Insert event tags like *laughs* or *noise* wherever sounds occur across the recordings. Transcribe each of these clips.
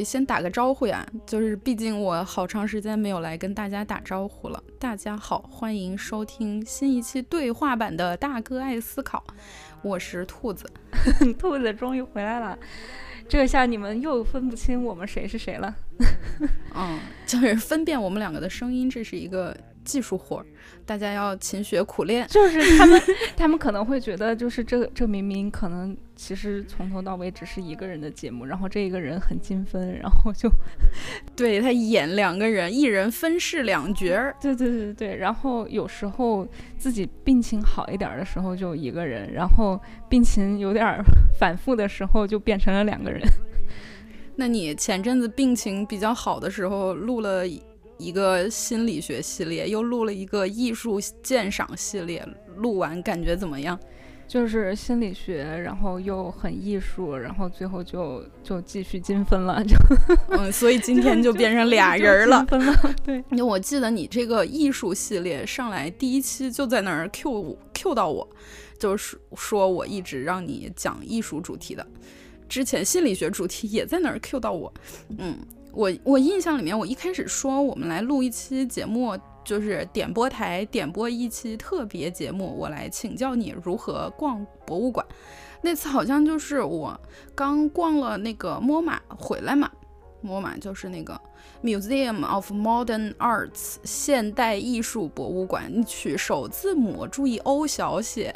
得先打个招呼呀，就是毕竟我好长时间没有来跟大家打招呼了。大家好，欢迎收听新一期对话版的《大哥爱思考》，我是兔子，*laughs* 兔子终于回来了。这下你们又分不清我们谁是谁了。*laughs* 嗯，就是分辨我们两个的声音，这是一个。技术活儿，大家要勤学苦练。*laughs* 就是他们，*laughs* 他们可能会觉得，就是这这明明可能其实从头到尾只是一个人的节目，然后这一个人很精分，然后就 *laughs* 对他演两个人，一人分饰两角儿。对对对对，然后有时候自己病情好一点的时候就一个人，然后病情有点反复的时候就变成了两个人。那你前阵子病情比较好的时候录了？一个心理学系列，又录了一个艺术鉴赏系列，录完感觉怎么样？就是心理学，然后又很艺术，然后最后就就继续精分了，就嗯，所以今天就变成俩人了。分了，对。因为我记得你这个艺术系列上来第一期就在那儿 Q Q 到我，就是说我一直让你讲艺术主题的，之前心理学主题也在那儿 Q 到我，嗯。我我印象里面，我一开始说我们来录一期节目，就是点播台点播一期特别节目，我来请教你如何逛博物馆。那次好像就是我刚逛了那个 MoMA 回来嘛，MoMA 就是那个 Museum of Modern Arts 现代艺术博物馆，取首字母注意 O 小写。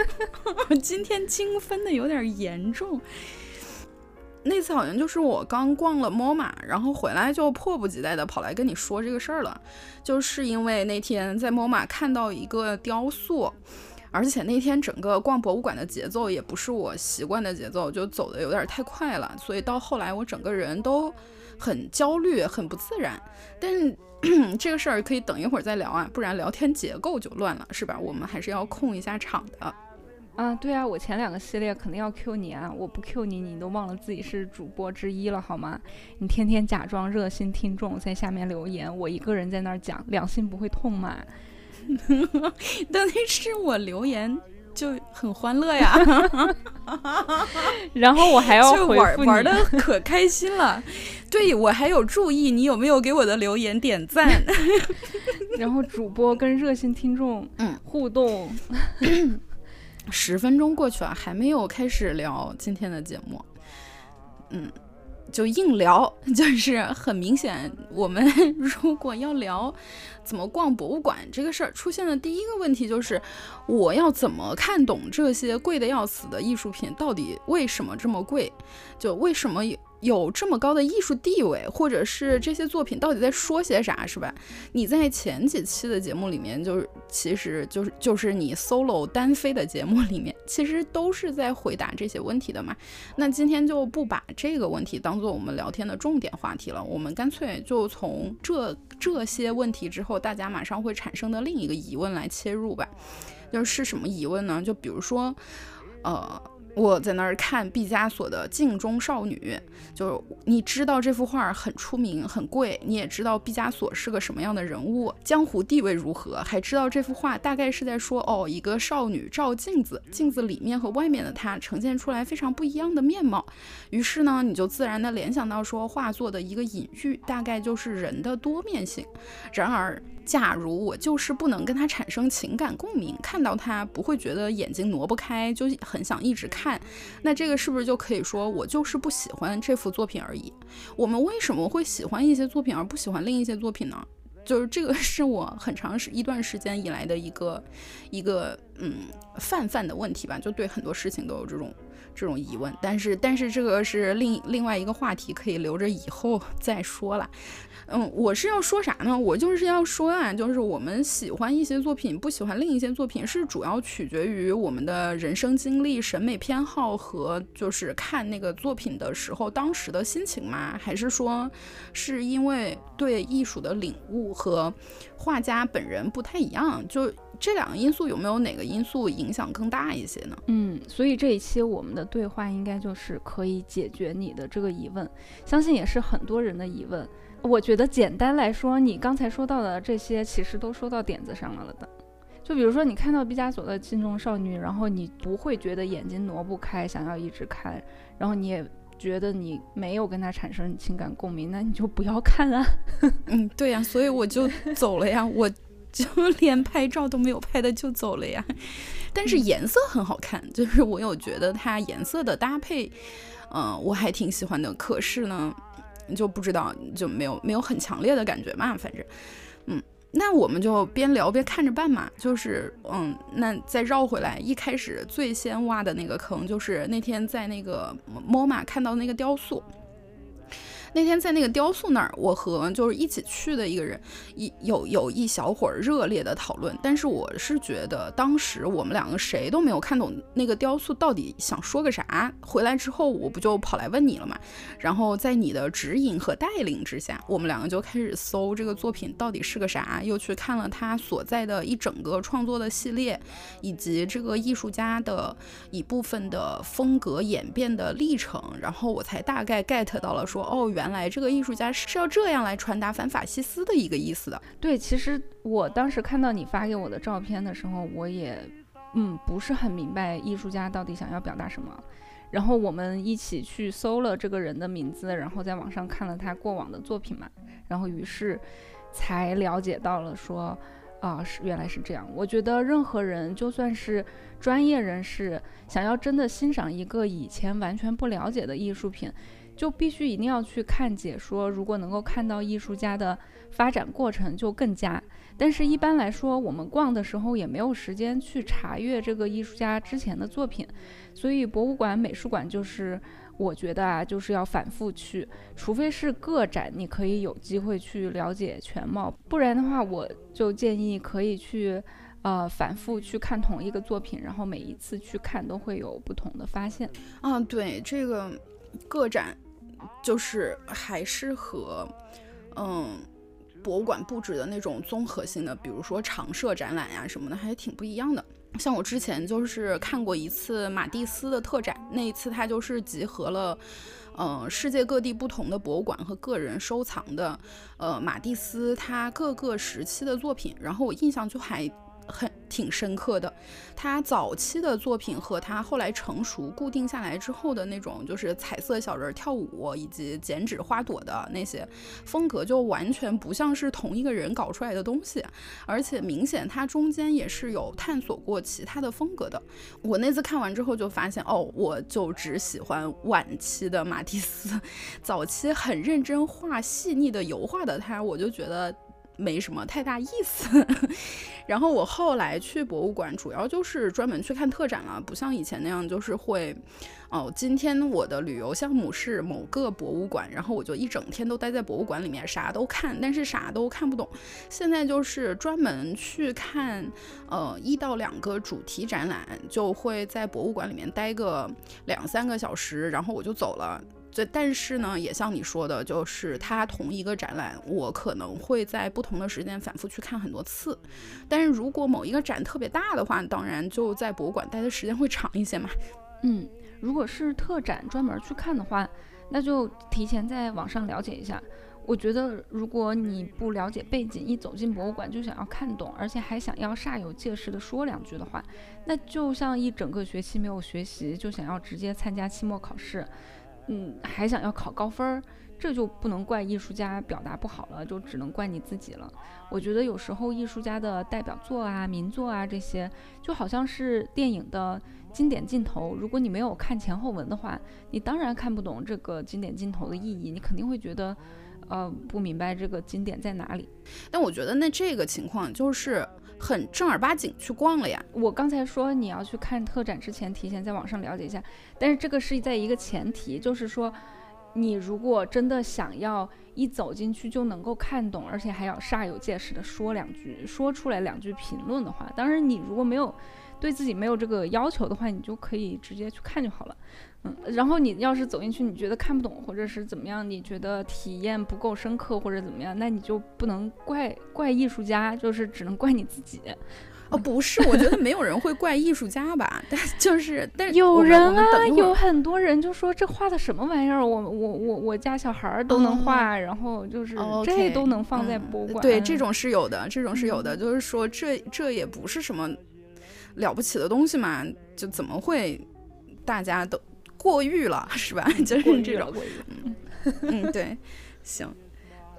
*laughs* 今天精分的有点严重。那次好像就是我刚逛了 MoMA，然后回来就迫不及待的跑来跟你说这个事儿了，就是因为那天在 MoMA 看到一个雕塑，而且那天整个逛博物馆的节奏也不是我习惯的节奏，就走的有点太快了，所以到后来我整个人都很焦虑，很不自然。但是 *clears throat* 这个事儿可以等一会儿再聊啊，不然聊天结构就乱了，是吧？我们还是要控一下场的。啊，对啊，我前两个系列肯定要 Q 你啊！我不 Q 你，你都忘了自己是主播之一了，好吗？你天天假装热心听众在下面留言，我一个人在那儿讲，良心不会痛吗？但那是我留言就很欢乐呀 *laughs* *laughs* 然后我还要玩玩的可开心了。对我还有注意你有没有给我的留言点赞，*laughs* 然后主播跟热心听众嗯互动。十分钟过去了，还没有开始聊今天的节目，嗯，就硬聊，*laughs* 就是很明显，我们 *laughs* 如果要聊怎么逛博物馆这个事儿，出现的第一个问题就是，我要怎么看懂这些贵的要死的艺术品到底为什么这么贵？就为什么？有这么高的艺术地位，或者是这些作品到底在说些啥，是吧？你在前几期的节目里面，就是其实就是就是你 solo 单飞的节目里面，其实都是在回答这些问题的嘛。那今天就不把这个问题当做我们聊天的重点话题了，我们干脆就从这这些问题之后大家马上会产生的另一个疑问来切入吧。就是什么疑问呢？就比如说，呃。我在那儿看毕加索的《镜中少女》，就你知道这幅画很出名、很贵，你也知道毕加索是个什么样的人物，江湖地位如何，还知道这幅画大概是在说哦，一个少女照镜子，镜子里面和外面的她呈现出来非常不一样的面貌。于是呢，你就自然的联想到说，画作的一个隐喻大概就是人的多面性。然而，假如我就是不能跟他产生情感共鸣，看到他不会觉得眼睛挪不开，就很想一直看，那这个是不是就可以说我就是不喜欢这幅作品而已？我们为什么会喜欢一些作品而不喜欢另一些作品呢？就是这个是我很长时一段时间以来的一个一个嗯泛泛的问题吧，就对很多事情都有这种这种疑问。但是但是这个是另另外一个话题，可以留着以后 *laughs* 再说了。嗯，我是要说啥呢？我就是要说啊，就是我们喜欢一些作品，不喜欢另一些作品，是主要取决于我们的人生经历、审美偏好和就是看那个作品的时候当时的心情吗？还是说是因为对艺术的领悟和画家本人不太一样？就这两个因素有没有哪个因素影响更大一些呢？嗯，所以这一期我们的对话应该就是可以解决你的这个疑问，相信也是很多人的疑问。我觉得简单来说，你刚才说到的这些其实都说到点子上了的。就比如说，你看到毕加索的镜中少女，然后你不会觉得眼睛挪不开，想要一直看，然后你也觉得你没有跟他产生情感共鸣，那你就不要看啊。*laughs* 嗯，对呀，所以我就走了呀，我就 *laughs* 连拍照都没有拍的就走了呀。但是颜色很好看，就是我有觉得它颜色的搭配，嗯，我还挺喜欢的。可是呢，就不知道就没有没有很强烈的感觉嘛，反正，嗯。那我们就边聊边看着办嘛，就是，嗯，那再绕回来，一开始最先挖的那个坑，就是那天在那个 MoMA 看到那个雕塑。那天在那个雕塑那儿，我和就是一起去的一个人，一有有一小会儿热烈的讨论。但是我是觉得，当时我们两个谁都没有看懂那个雕塑到底想说个啥。回来之后，我不就跑来问你了嘛？然后在你的指引和带领之下，我们两个就开始搜这个作品到底是个啥，又去看了他所在的一整个创作的系列，以及这个艺术家的一部分的风格演变的历程。然后我才大概 get 到了，说哦。原来这个艺术家是要这样来传达反法西斯的一个意思的。对，其实我当时看到你发给我的照片的时候，我也嗯不是很明白艺术家到底想要表达什么。然后我们一起去搜了这个人的名字，然后在网上看了他过往的作品嘛，然后于是才了解到了说啊是原来是这样。我觉得任何人就算是专业人士，想要真的欣赏一个以前完全不了解的艺术品。就必须一定要去看解说，如果能够看到艺术家的发展过程，就更加。但是，一般来说，我们逛的时候也没有时间去查阅这个艺术家之前的作品，所以博物馆、美术馆就是我觉得啊，就是要反复去，除非是个展，你可以有机会去了解全貌，不然的话，我就建议可以去，呃，反复去看同一个作品，然后每一次去看都会有不同的发现。啊，对这个个展。就是还是和，嗯，博物馆布置的那种综合性的，比如说常设展览呀什么的，还挺不一样的。像我之前就是看过一次马蒂斯的特展，那一次他就是集合了，嗯，世界各地不同的博物馆和个人收藏的，呃，马蒂斯他各个时期的作品，然后我印象就还。很挺深刻的，他早期的作品和他后来成熟固定下来之后的那种，就是彩色小人跳舞以及剪纸花朵的那些风格，就完全不像是同一个人搞出来的东西，而且明显他中间也是有探索过其他的风格的。我那次看完之后就发现，哦，我就只喜欢晚期的马蒂斯，*laughs* 早期很认真画细腻的油画的他，我就觉得。没什么太大意思，*laughs* 然后我后来去博物馆，主要就是专门去看特展了，不像以前那样，就是会，哦，今天我的旅游项目是某个博物馆，然后我就一整天都待在博物馆里面，啥都看，但是啥都看不懂。现在就是专门去看，呃，一到两个主题展览，就会在博物馆里面待个两三个小时，然后我就走了。这但是呢，也像你说的，就是它同一个展览，我可能会在不同的时间反复去看很多次。但是如果某一个展特别大的话，当然就在博物馆待的时间会长一些嘛。嗯，如果是特展专门去看的话，那就提前在网上了解一下。我觉得如果你不了解背景，一走进博物馆就想要看懂，而且还想要煞有介事的说两句的话，那就像一整个学期没有学习，就想要直接参加期末考试。嗯，还想要考高分儿，这就不能怪艺术家表达不好了，就只能怪你自己了。我觉得有时候艺术家的代表作啊、名作啊这些，就好像是电影的经典镜头。如果你没有看前后文的话，你当然看不懂这个经典镜头的意义，你肯定会觉得，呃，不明白这个经典在哪里。但我觉得那这个情况就是。很正儿八经去逛了呀！我刚才说你要去看特展之前，提前在网上了解一下，但是这个是在一个前提，就是说，你如果真的想要一走进去就能够看懂，而且还要煞有介事的说两句，说出来两句评论的话，当然你如果没有对自己没有这个要求的话，你就可以直接去看就好了。嗯，然后你要是走进去，你觉得看不懂，或者是怎么样，你觉得体验不够深刻，或者怎么样，那你就不能怪怪艺术家，就是只能怪你自己。哦，不是，我觉得没有人会怪艺术家吧？但就是，但有人啊，有很多人就说这画的什么玩意儿？我我我我家小孩都能画，然后就是这都能放在博物馆。对，这种是有的，这种是有的，就是说这这也不是什么了不起的东西嘛，就怎么会大家都。*laughs* 过誉了，是吧？就是这种，嗯嗯，对，行，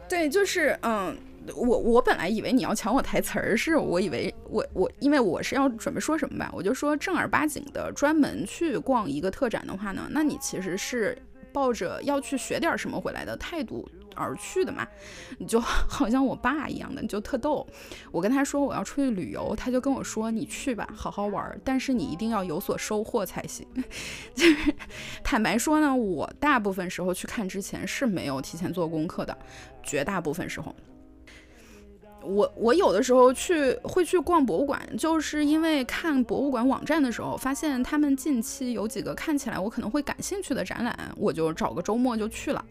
对，就是嗯。我我本来以为你要抢我台词儿，是我以为我我因为我是要准备说什么吧，我就说正儿八经的专门去逛一个特展的话呢，那你其实是抱着要去学点什么回来的态度而去的嘛，你就 *laughs* 好像我爸一样的，你就特逗。我跟他说我要出去旅游，他就跟我说你去吧，好好玩，但是你一定要有所收获才行。*laughs* 就是坦白说呢，我大部分时候去看之前是没有提前做功课的，绝大部分时候。我我有的时候去会去逛博物馆，就是因为看博物馆网站的时候，发现他们近期有几个看起来我可能会感兴趣的展览，我就找个周末就去了。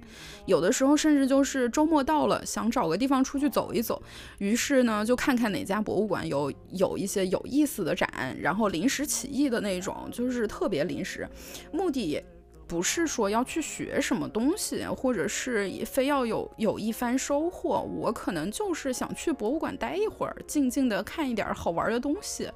有的时候甚至就是周末到了，想找个地方出去走一走，于是呢就看看哪家博物馆有有一些有意思的展，然后临时起意的那种，就是特别临时，目的。不是说要去学什么东西，或者是非要有有一番收获，我可能就是想去博物馆待一会儿，静静的看一点好玩的东西，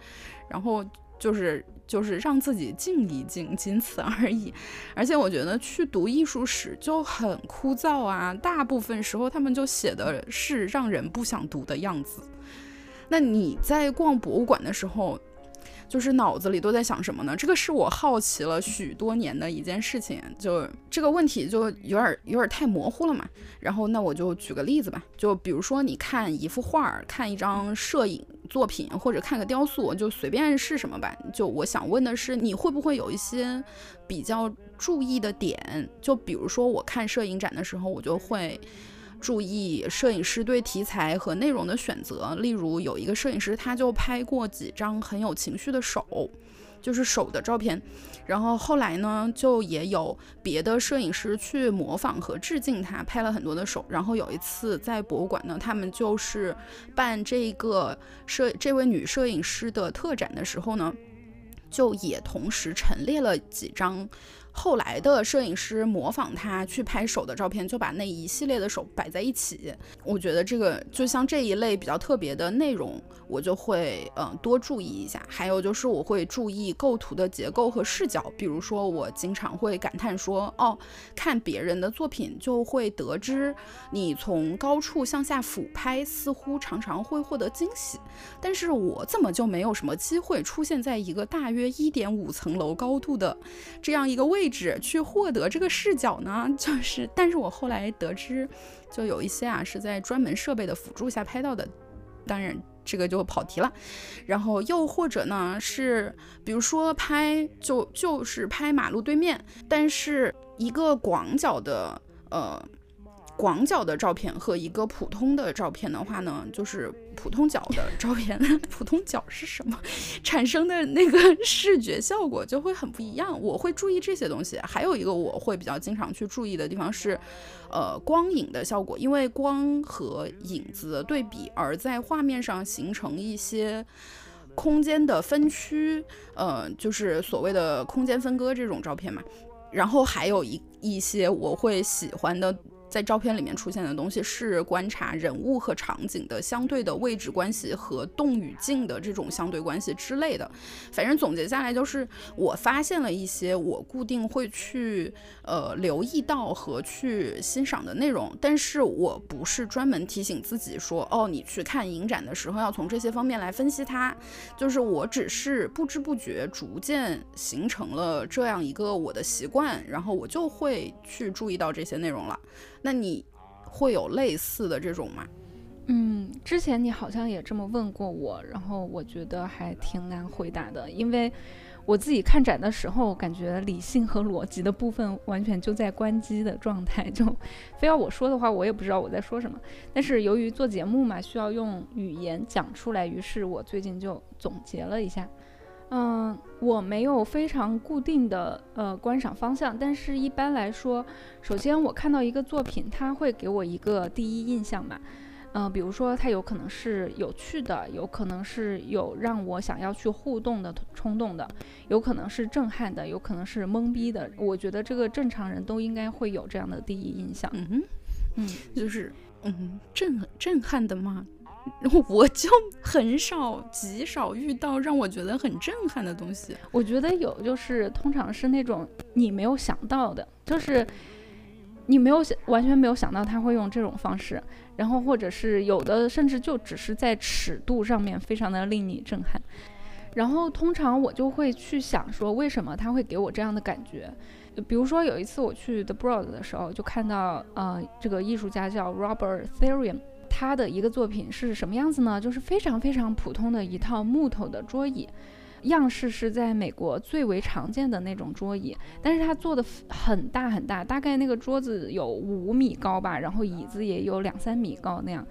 然后就是就是让自己静一静，仅此而已。而且我觉得去读艺术史就很枯燥啊，大部分时候他们就写的是让人不想读的样子。那你在逛博物馆的时候？就是脑子里都在想什么呢？这个是我好奇了许多年的一件事情。就这个问题就有点有点太模糊了嘛。然后那我就举个例子吧。就比如说你看一幅画，看一张摄影作品，或者看个雕塑，就随便是什么吧。就我想问的是，你会不会有一些比较注意的点？就比如说我看摄影展的时候，我就会。注意摄影师对题材和内容的选择，例如有一个摄影师，他就拍过几张很有情绪的手，就是手的照片。然后后来呢，就也有别的摄影师去模仿和致敬他，拍了很多的手。然后有一次在博物馆呢，他们就是办这个摄这位女摄影师的特展的时候呢，就也同时陈列了几张。后来的摄影师模仿他去拍手的照片，就把那一系列的手摆在一起。我觉得这个就像这一类比较特别的内容。我就会嗯多注意一下，还有就是我会注意构图的结构和视角。比如说，我经常会感叹说，哦，看别人的作品就会得知，你从高处向下俯拍，似乎常常会获得惊喜。但是我怎么就没有什么机会出现在一个大约一点五层楼高度的这样一个位位置去获得这个视角呢？*laughs* 就是，但是我后来得知，就有一些啊是在专门设备的辅助下拍到的，当然。这个就跑题了，然后又或者呢是，比如说拍就就是拍马路对面，但是一个广角的呃。广角的照片和一个普通的照片的话呢，就是普通角的照片，*laughs* 普通角是什么，*laughs* 产生的那个 *laughs* 视觉效果就会很不一样。我会注意这些东西，还有一个我会比较经常去注意的地方是，呃，光影的效果，因为光和影子的对比，而在画面上形成一些空间的分区，呃，就是所谓的空间分割这种照片嘛。然后还有一一些我会喜欢的。在照片里面出现的东西是观察人物和场景的相对的位置关系和动与静的这种相对关系之类的。反正总结下来就是，我发现了一些我固定会去呃留意到和去欣赏的内容，但是我不是专门提醒自己说，哦，你去看影展的时候要从这些方面来分析它。就是我只是不知不觉逐渐形成了这样一个我的习惯，然后我就会去注意到这些内容了。那你会有类似的这种吗？嗯，之前你好像也这么问过我，然后我觉得还挺难回答的，因为我自己看展的时候，感觉理性和逻辑的部分完全就在关机的状态，*laughs* 就非要我说的话，我也不知道我在说什么。但是由于做节目嘛，需要用语言讲出来，于是我最近就总结了一下。嗯，我没有非常固定的呃观赏方向，但是一般来说，首先我看到一个作品，它会给我一个第一印象嘛。嗯，比如说它有可能是有趣的，有可能是有让我想要去互动的冲动的，有可能是震撼的，有可能是懵逼的。我觉得这个正常人都应该会有这样的第一印象。嗯嗯，就是嗯震震撼的吗？*laughs* 我就很少极少遇到让我觉得很震撼的东西。我觉得有，就是通常是那种你没有想到的，就是你没有想完全没有想到他会用这种方式，然后或者是有的甚至就只是在尺度上面非常的令你震撼。然后通常我就会去想说，为什么他会给我这样的感觉？比如说有一次我去 The Broad 的时候，就看到呃这个艺术家叫 Robert Therian。他的一个作品是什么样子呢？就是非常非常普通的一套木头的桌椅，样式是在美国最为常见的那种桌椅，但是他做的很大很大，大概那个桌子有五米高吧，然后椅子也有两三米高那样，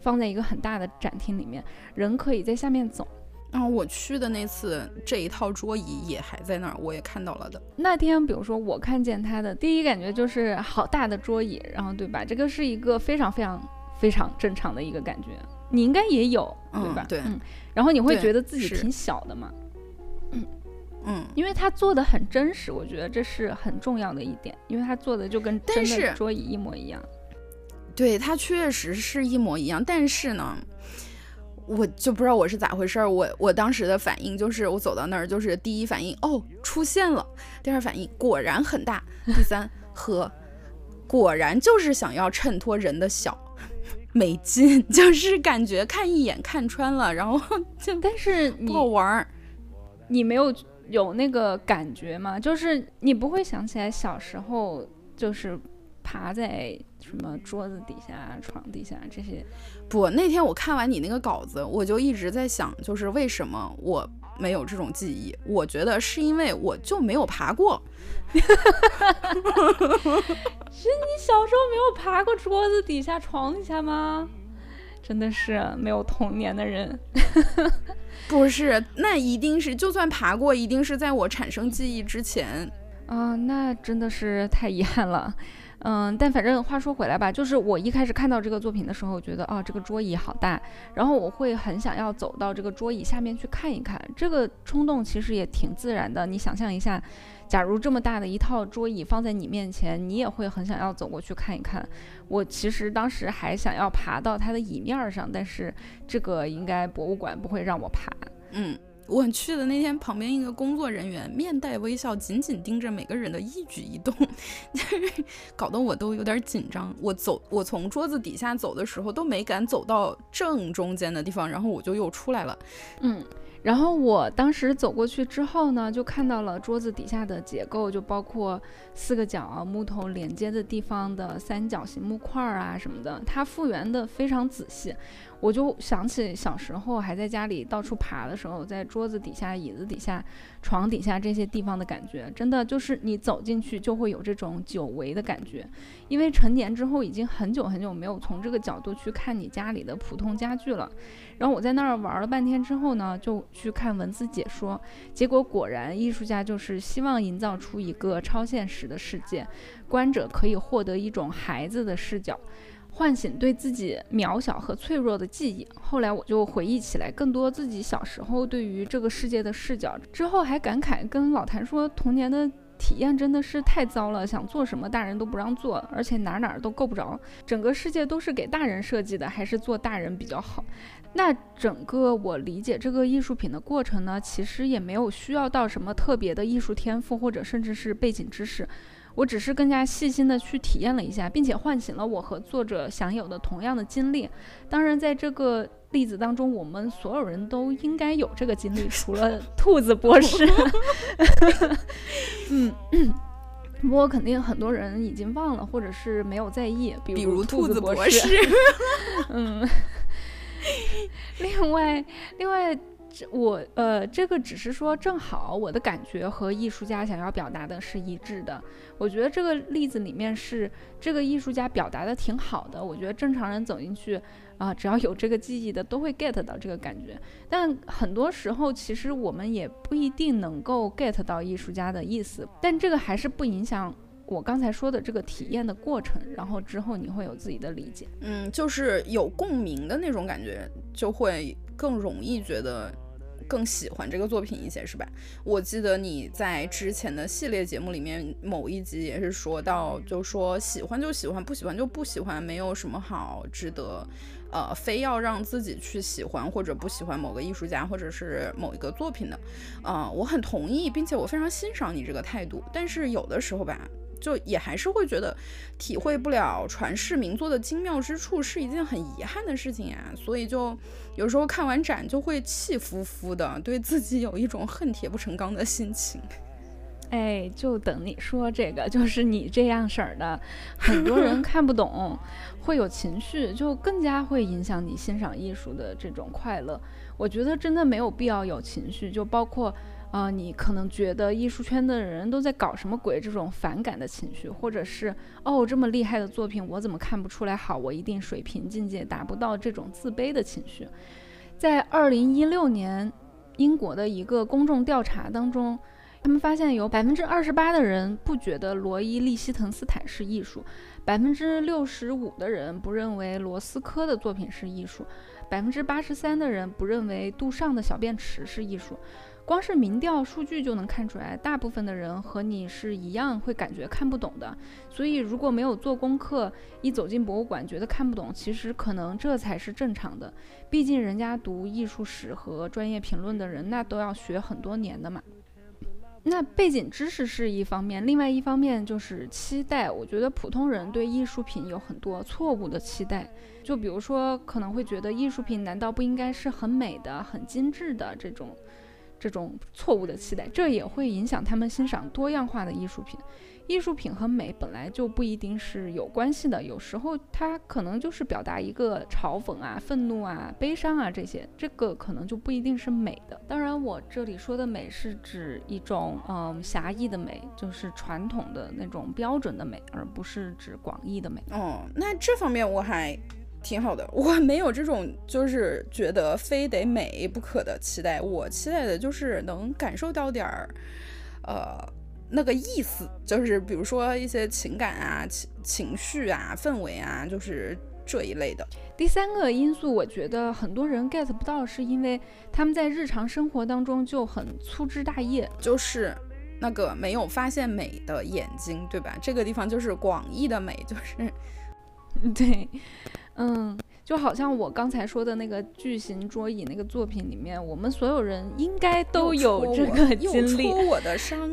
放在一个很大的展厅里面，人可以在下面走。然后我去的那次，这一套桌椅也还在那儿，我也看到了的。那天，比如说我看见他的第一感觉就是好大的桌椅，然后对吧？这个是一个非常非常。非常正常的一个感觉，你应该也有，对吧？对，嗯，然后你会觉得自己挺小的嘛，嗯嗯，因为他做的很真实，我觉得这是很重要的一点，因为他做的就跟真的桌椅一模一样。对，他确实是一模一样，但是呢，我就不知道我是咋回事儿，我我当时的反应就是我走到那儿就是第一反应哦出现了，第二反应果然很大，第三 *laughs* 和果然就是想要衬托人的小。没劲，*laughs* 就是感觉看一眼看穿了，然后 *laughs* 就但是不好玩儿。你没有有那个感觉吗？就是你不会想起来小时候就是爬在什么桌子底下、床底下这些。不，那天我看完你那个稿子，我就一直在想，就是为什么我没有这种记忆？我觉得是因为我就没有爬过。*laughs* 是你小时候没有爬过桌子底下、床底下吗？真的是没有童年的人。*laughs* 不是，那一定是，就算爬过，一定是在我产生记忆之前。啊，那真的是太遗憾了。嗯，但反正话说回来吧，就是我一开始看到这个作品的时候，觉得哦，这个桌椅好大，然后我会很想要走到这个桌椅下面去看一看。这个冲动其实也挺自然的。你想象一下，假如这么大的一套桌椅放在你面前，你也会很想要走过去看一看。我其实当时还想要爬到它的椅面上，但是这个应该博物馆不会让我爬。嗯。我去的那天，旁边一个工作人员面带微笑，紧紧盯着每个人的一举一动，*laughs* 搞得我都有点紧张。我走，我从桌子底下走的时候都没敢走到正中间的地方，然后我就又出来了。嗯。然后我当时走过去之后呢，就看到了桌子底下的结构，就包括四个角啊、木头连接的地方的三角形木块啊什么的，它复原的非常仔细。我就想起小时候还在家里到处爬的时候，在桌子底下、椅子底下、床底下这些地方的感觉，真的就是你走进去就会有这种久违的感觉。因为成年之后已经很久很久没有从这个角度去看你家里的普通家具了。然后我在那儿玩了半天之后呢，就去看文字解说，结果果然艺术家就是希望营造出一个超现实的世界，观者可以获得一种孩子的视角。唤醒对自己渺小和脆弱的记忆。后来我就回忆起来更多自己小时候对于这个世界的视角，之后还感慨跟老谭说，童年的体验真的是太糟了，想做什么大人都不让做，而且哪哪都够不着，整个世界都是给大人设计的，还是做大人比较好。那整个我理解这个艺术品的过程呢，其实也没有需要到什么特别的艺术天赋，或者甚至是背景知识。我只是更加细心的去体验了一下，并且唤醒了我和作者享有的同样的经历。当然，在这个例子当中，我们所有人都应该有这个经历，除了兔子博士。*laughs* 嗯，不过肯定很多人已经忘了，或者是没有在意，比如兔子博士。嗯，另外，另外。我呃，这个只是说正好我的感觉和艺术家想要表达的是一致的。我觉得这个例子里面是这个艺术家表达的挺好的。我觉得正常人走进去啊，只要有这个记忆的，都会 get 到这个感觉。但很多时候，其实我们也不一定能够 get 到艺术家的意思。但这个还是不影响我刚才说的这个体验的过程。然后之后你会有自己的理解。嗯，就是有共鸣的那种感觉，就会更容易觉得。更喜欢这个作品一些是吧？我记得你在之前的系列节目里面某一集也是说到，就说喜欢就喜欢，不喜欢就不喜欢，没有什么好值得呃，非要让自己去喜欢或者不喜欢某个艺术家或者是某一个作品的，呃，我很同意，并且我非常欣赏你这个态度。但是有的时候吧，就也还是会觉得体会不了传世名作的精妙之处是一件很遗憾的事情呀。所以就有时候看完展就会气呼呼的，对自己有一种恨铁不成钢的心情。哎，就等你说这个，就是你这样式儿的，很多人 *laughs* 看不懂，会有情绪，就更加会影响你欣赏艺术的这种快乐。我觉得真的没有必要有情绪，就包括，呃，你可能觉得艺术圈的人都在搞什么鬼这种反感的情绪，或者是哦这么厉害的作品我怎么看不出来好，我一定水平境界达不到这种自卑的情绪。在二零一六年英国的一个公众调查当中。他们发现有百分之二十八的人不觉得罗伊·利希滕斯坦是艺术，百分之六十五的人不认为罗斯科的作品是艺术，百分之八十三的人不认为杜尚的小便池是艺术。光是民调数据就能看出来，大部分的人和你是一样会感觉看不懂的。所以如果没有做功课，一走进博物馆觉得看不懂，其实可能这才是正常的。毕竟人家读艺术史和专业评论的人，那都要学很多年的嘛。那背景知识是一方面，另外一方面就是期待。我觉得普通人对艺术品有很多错误的期待，就比如说可能会觉得艺术品难道不应该是很美的、很精致的这种这种错误的期待，这也会影响他们欣赏多样化的艺术品。艺术品和美本来就不一定是有关系的，有时候它可能就是表达一个嘲讽啊、愤怒啊、悲伤啊这些，这个可能就不一定是美的。当然，我这里说的美是指一种嗯狭义的美，就是传统的那种标准的美，而不是指广义的美。哦，那这方面我还挺好的，我没有这种就是觉得非得美不可的期待，我期待的就是能感受到点儿，呃。那个意思就是，比如说一些情感啊、情情绪啊、氛围啊，就是这一类的。第三个因素，我觉得很多人 get 不到，是因为他们在日常生活当中就很粗枝大叶，就是那个没有发现美的眼睛，对吧？这个地方就是广义的美，就是，对，嗯。就好像我刚才说的那个巨型桌椅那个作品里面，我们所有人应该都有这个经历。我的伤，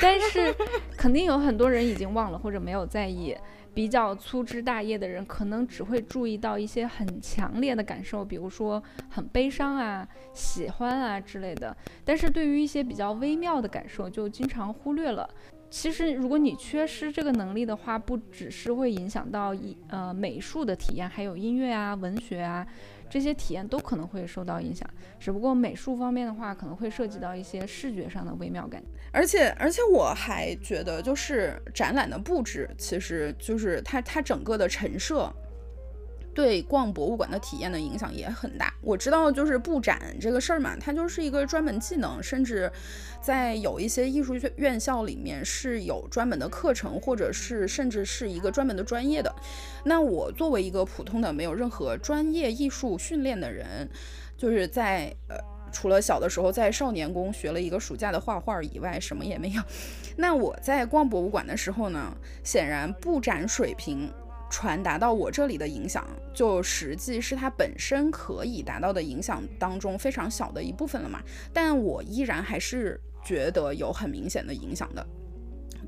但是肯定有很多人已经忘了或者没有在意。比较粗枝大叶的人，可能只会注意到一些很强烈的感受，比如说很悲伤啊、喜欢啊之类的。但是对于一些比较微妙的感受，就经常忽略了。其实，如果你缺失这个能力的话，不只是会影响到一呃美术的体验，还有音乐啊、文学啊这些体验都可能会受到影响。只不过美术方面的话，可能会涉及到一些视觉上的微妙感。而且，而且我还觉得，就是展览的布置，其实就是它它整个的陈设。对逛博物馆的体验的影响也很大。我知道，就是布展这个事儿嘛，它就是一个专门技能，甚至在有一些艺术院校里面是有专门的课程，或者是甚至是一个专门的专业的。那我作为一个普通的没有任何专业艺术训练的人，就是在呃，除了小的时候在少年宫学了一个暑假的画画以外，什么也没有。*laughs* 那我在逛博物馆的时候呢，显然布展水平。传达到我这里的影响，就实际是它本身可以达到的影响当中非常小的一部分了嘛？但我依然还是觉得有很明显的影响的，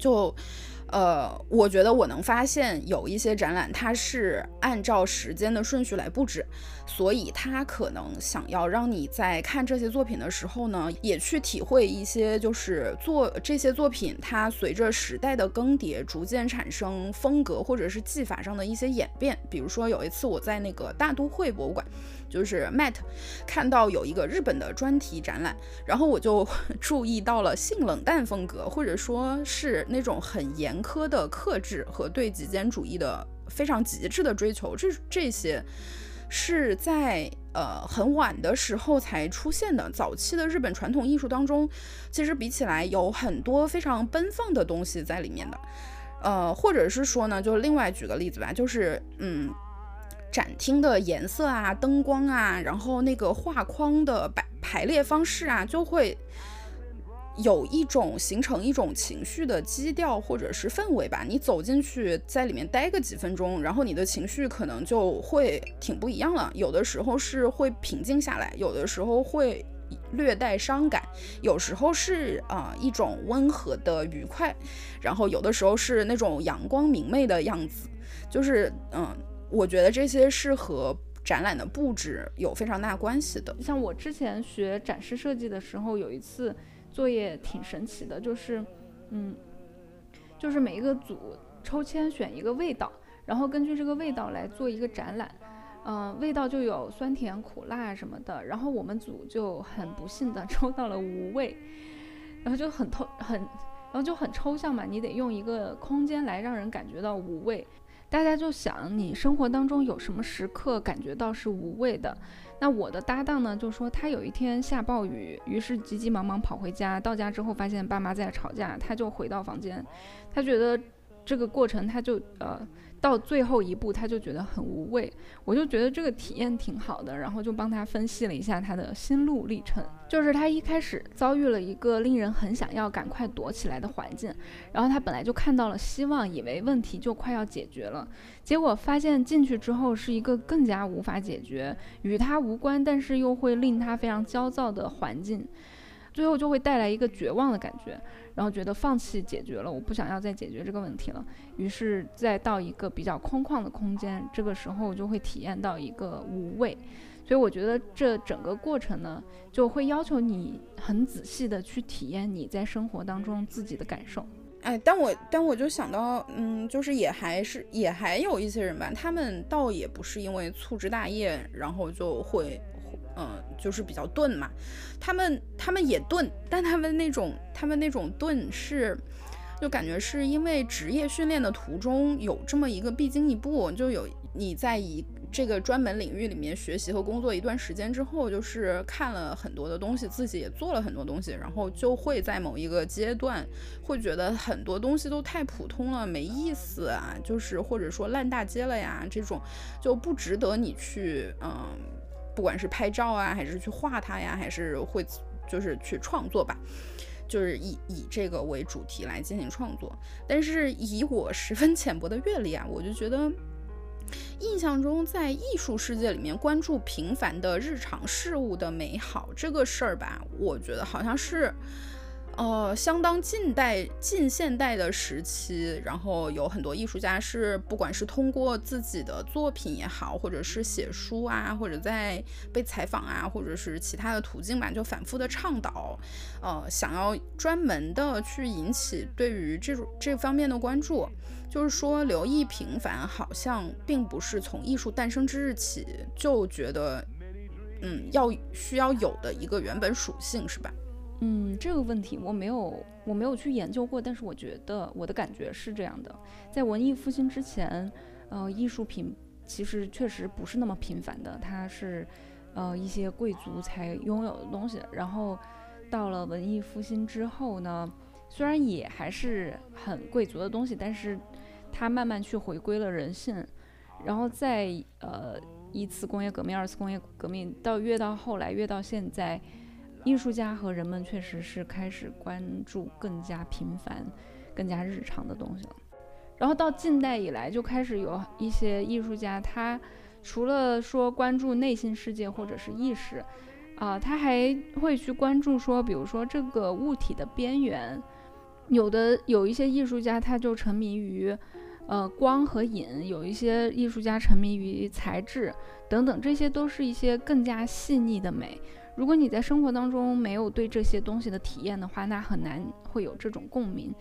就。呃，我觉得我能发现有一些展览，它是按照时间的顺序来布置，所以它可能想要让你在看这些作品的时候呢，也去体会一些，就是做这些作品它随着时代的更迭，逐渐产生风格或者是技法上的一些演变。比如说有一次我在那个大都会博物馆。就是 Matt 看到有一个日本的专题展览，然后我就 *laughs* 注意到了性冷淡风格，或者说是那种很严苛的克制和对极简主义的非常极致的追求。这这些是在呃很晚的时候才出现的。早期的日本传统艺术当中，其实比起来有很多非常奔放的东西在里面的。呃，或者是说呢，就另外举个例子吧，就是嗯。展厅的颜色啊，灯光啊，然后那个画框的摆排列方式啊，就会有一种形成一种情绪的基调或者是氛围吧。你走进去，在里面待个几分钟，然后你的情绪可能就会挺不一样了。有的时候是会平静下来，有的时候会略带伤感，有时候是啊一种温和的愉快，然后有的时候是那种阳光明媚的样子。就是嗯，我觉得这些是和展览的布置有非常大关系的。像我之前学展示设计的时候，有一次。作业挺神奇的，就是，嗯，就是每一个组抽签选一个味道，然后根据这个味道来做一个展览，嗯，味道就有酸甜苦辣什么的，然后我们组就很不幸的 *laughs* 抽到了无味，然后就很透很，然后就很抽象嘛，你得用一个空间来让人感觉到无味。大家就想，你生活当中有什么时刻感觉到是无味的？那我的搭档呢，就说他有一天下暴雨，于是急急忙忙跑回家，到家之后发现爸妈在吵架，他就回到房间，他觉得这个过程他就呃。到最后一步，他就觉得很无味，我就觉得这个体验挺好的，然后就帮他分析了一下他的心路历程。就是他一开始遭遇了一个令人很想要赶快躲起来的环境，然后他本来就看到了希望，以为问题就快要解决了，结果发现进去之后是一个更加无法解决、与他无关，但是又会令他非常焦躁的环境，最后就会带来一个绝望的感觉。然后觉得放弃解决了，我不想要再解决这个问题了，于是再到一个比较空旷的空间，这个时候就会体验到一个无味，所以我觉得这整个过程呢，就会要求你很仔细的去体验你在生活当中自己的感受。哎，但我但我就想到，嗯，就是也还是也还有一些人吧，他们倒也不是因为粗枝大叶，然后就会。嗯，就是比较钝嘛，他们他们也钝，但他们那种他们那种钝是，就感觉是因为职业训练的途中有这么一个必经一步，就有你在一这个专门领域里面学习和工作一段时间之后，就是看了很多的东西，自己也做了很多东西，然后就会在某一个阶段会觉得很多东西都太普通了，没意思啊，就是或者说烂大街了呀，这种就不值得你去嗯。不管是拍照啊，还是去画它呀，还是会就是去创作吧，就是以以这个为主题来进行创作。但是以我十分浅薄的阅历啊，我就觉得，印象中在艺术世界里面关注平凡的日常事物的美好这个事儿吧，我觉得好像是。呃，相当近代、近现代的时期，然后有很多艺术家是，不管是通过自己的作品也好，或者是写书啊，或者在被采访啊，或者是其他的途径吧，就反复的倡导，呃，想要专门的去引起对于这种这方面的关注，就是说留意平凡，好像并不是从艺术诞生之日起就觉得，嗯，要需要有的一个原本属性，是吧？嗯，这个问题我没有，我没有去研究过，但是我觉得我的感觉是这样的，在文艺复兴之前，呃，艺术品其实确实不是那么频繁的，它是，呃，一些贵族才拥有的东西。然后到了文艺复兴之后呢，虽然也还是很贵族的东西，但是它慢慢去回归了人性。然后在呃一次工业革命、二次工业革命到越到后来，越到现在。艺术家和人们确实是开始关注更加平凡、更加日常的东西了。然后到近代以来，就开始有一些艺术家，他除了说关注内心世界或者是意识，啊，他还会去关注说，比如说这个物体的边缘。有的有一些艺术家，他就沉迷于，呃，光和影；有一些艺术家沉迷于材质等等，这些都是一些更加细腻的美。如果你在生活当中没有对这些东西的体验的话，那很难会有这种共鸣，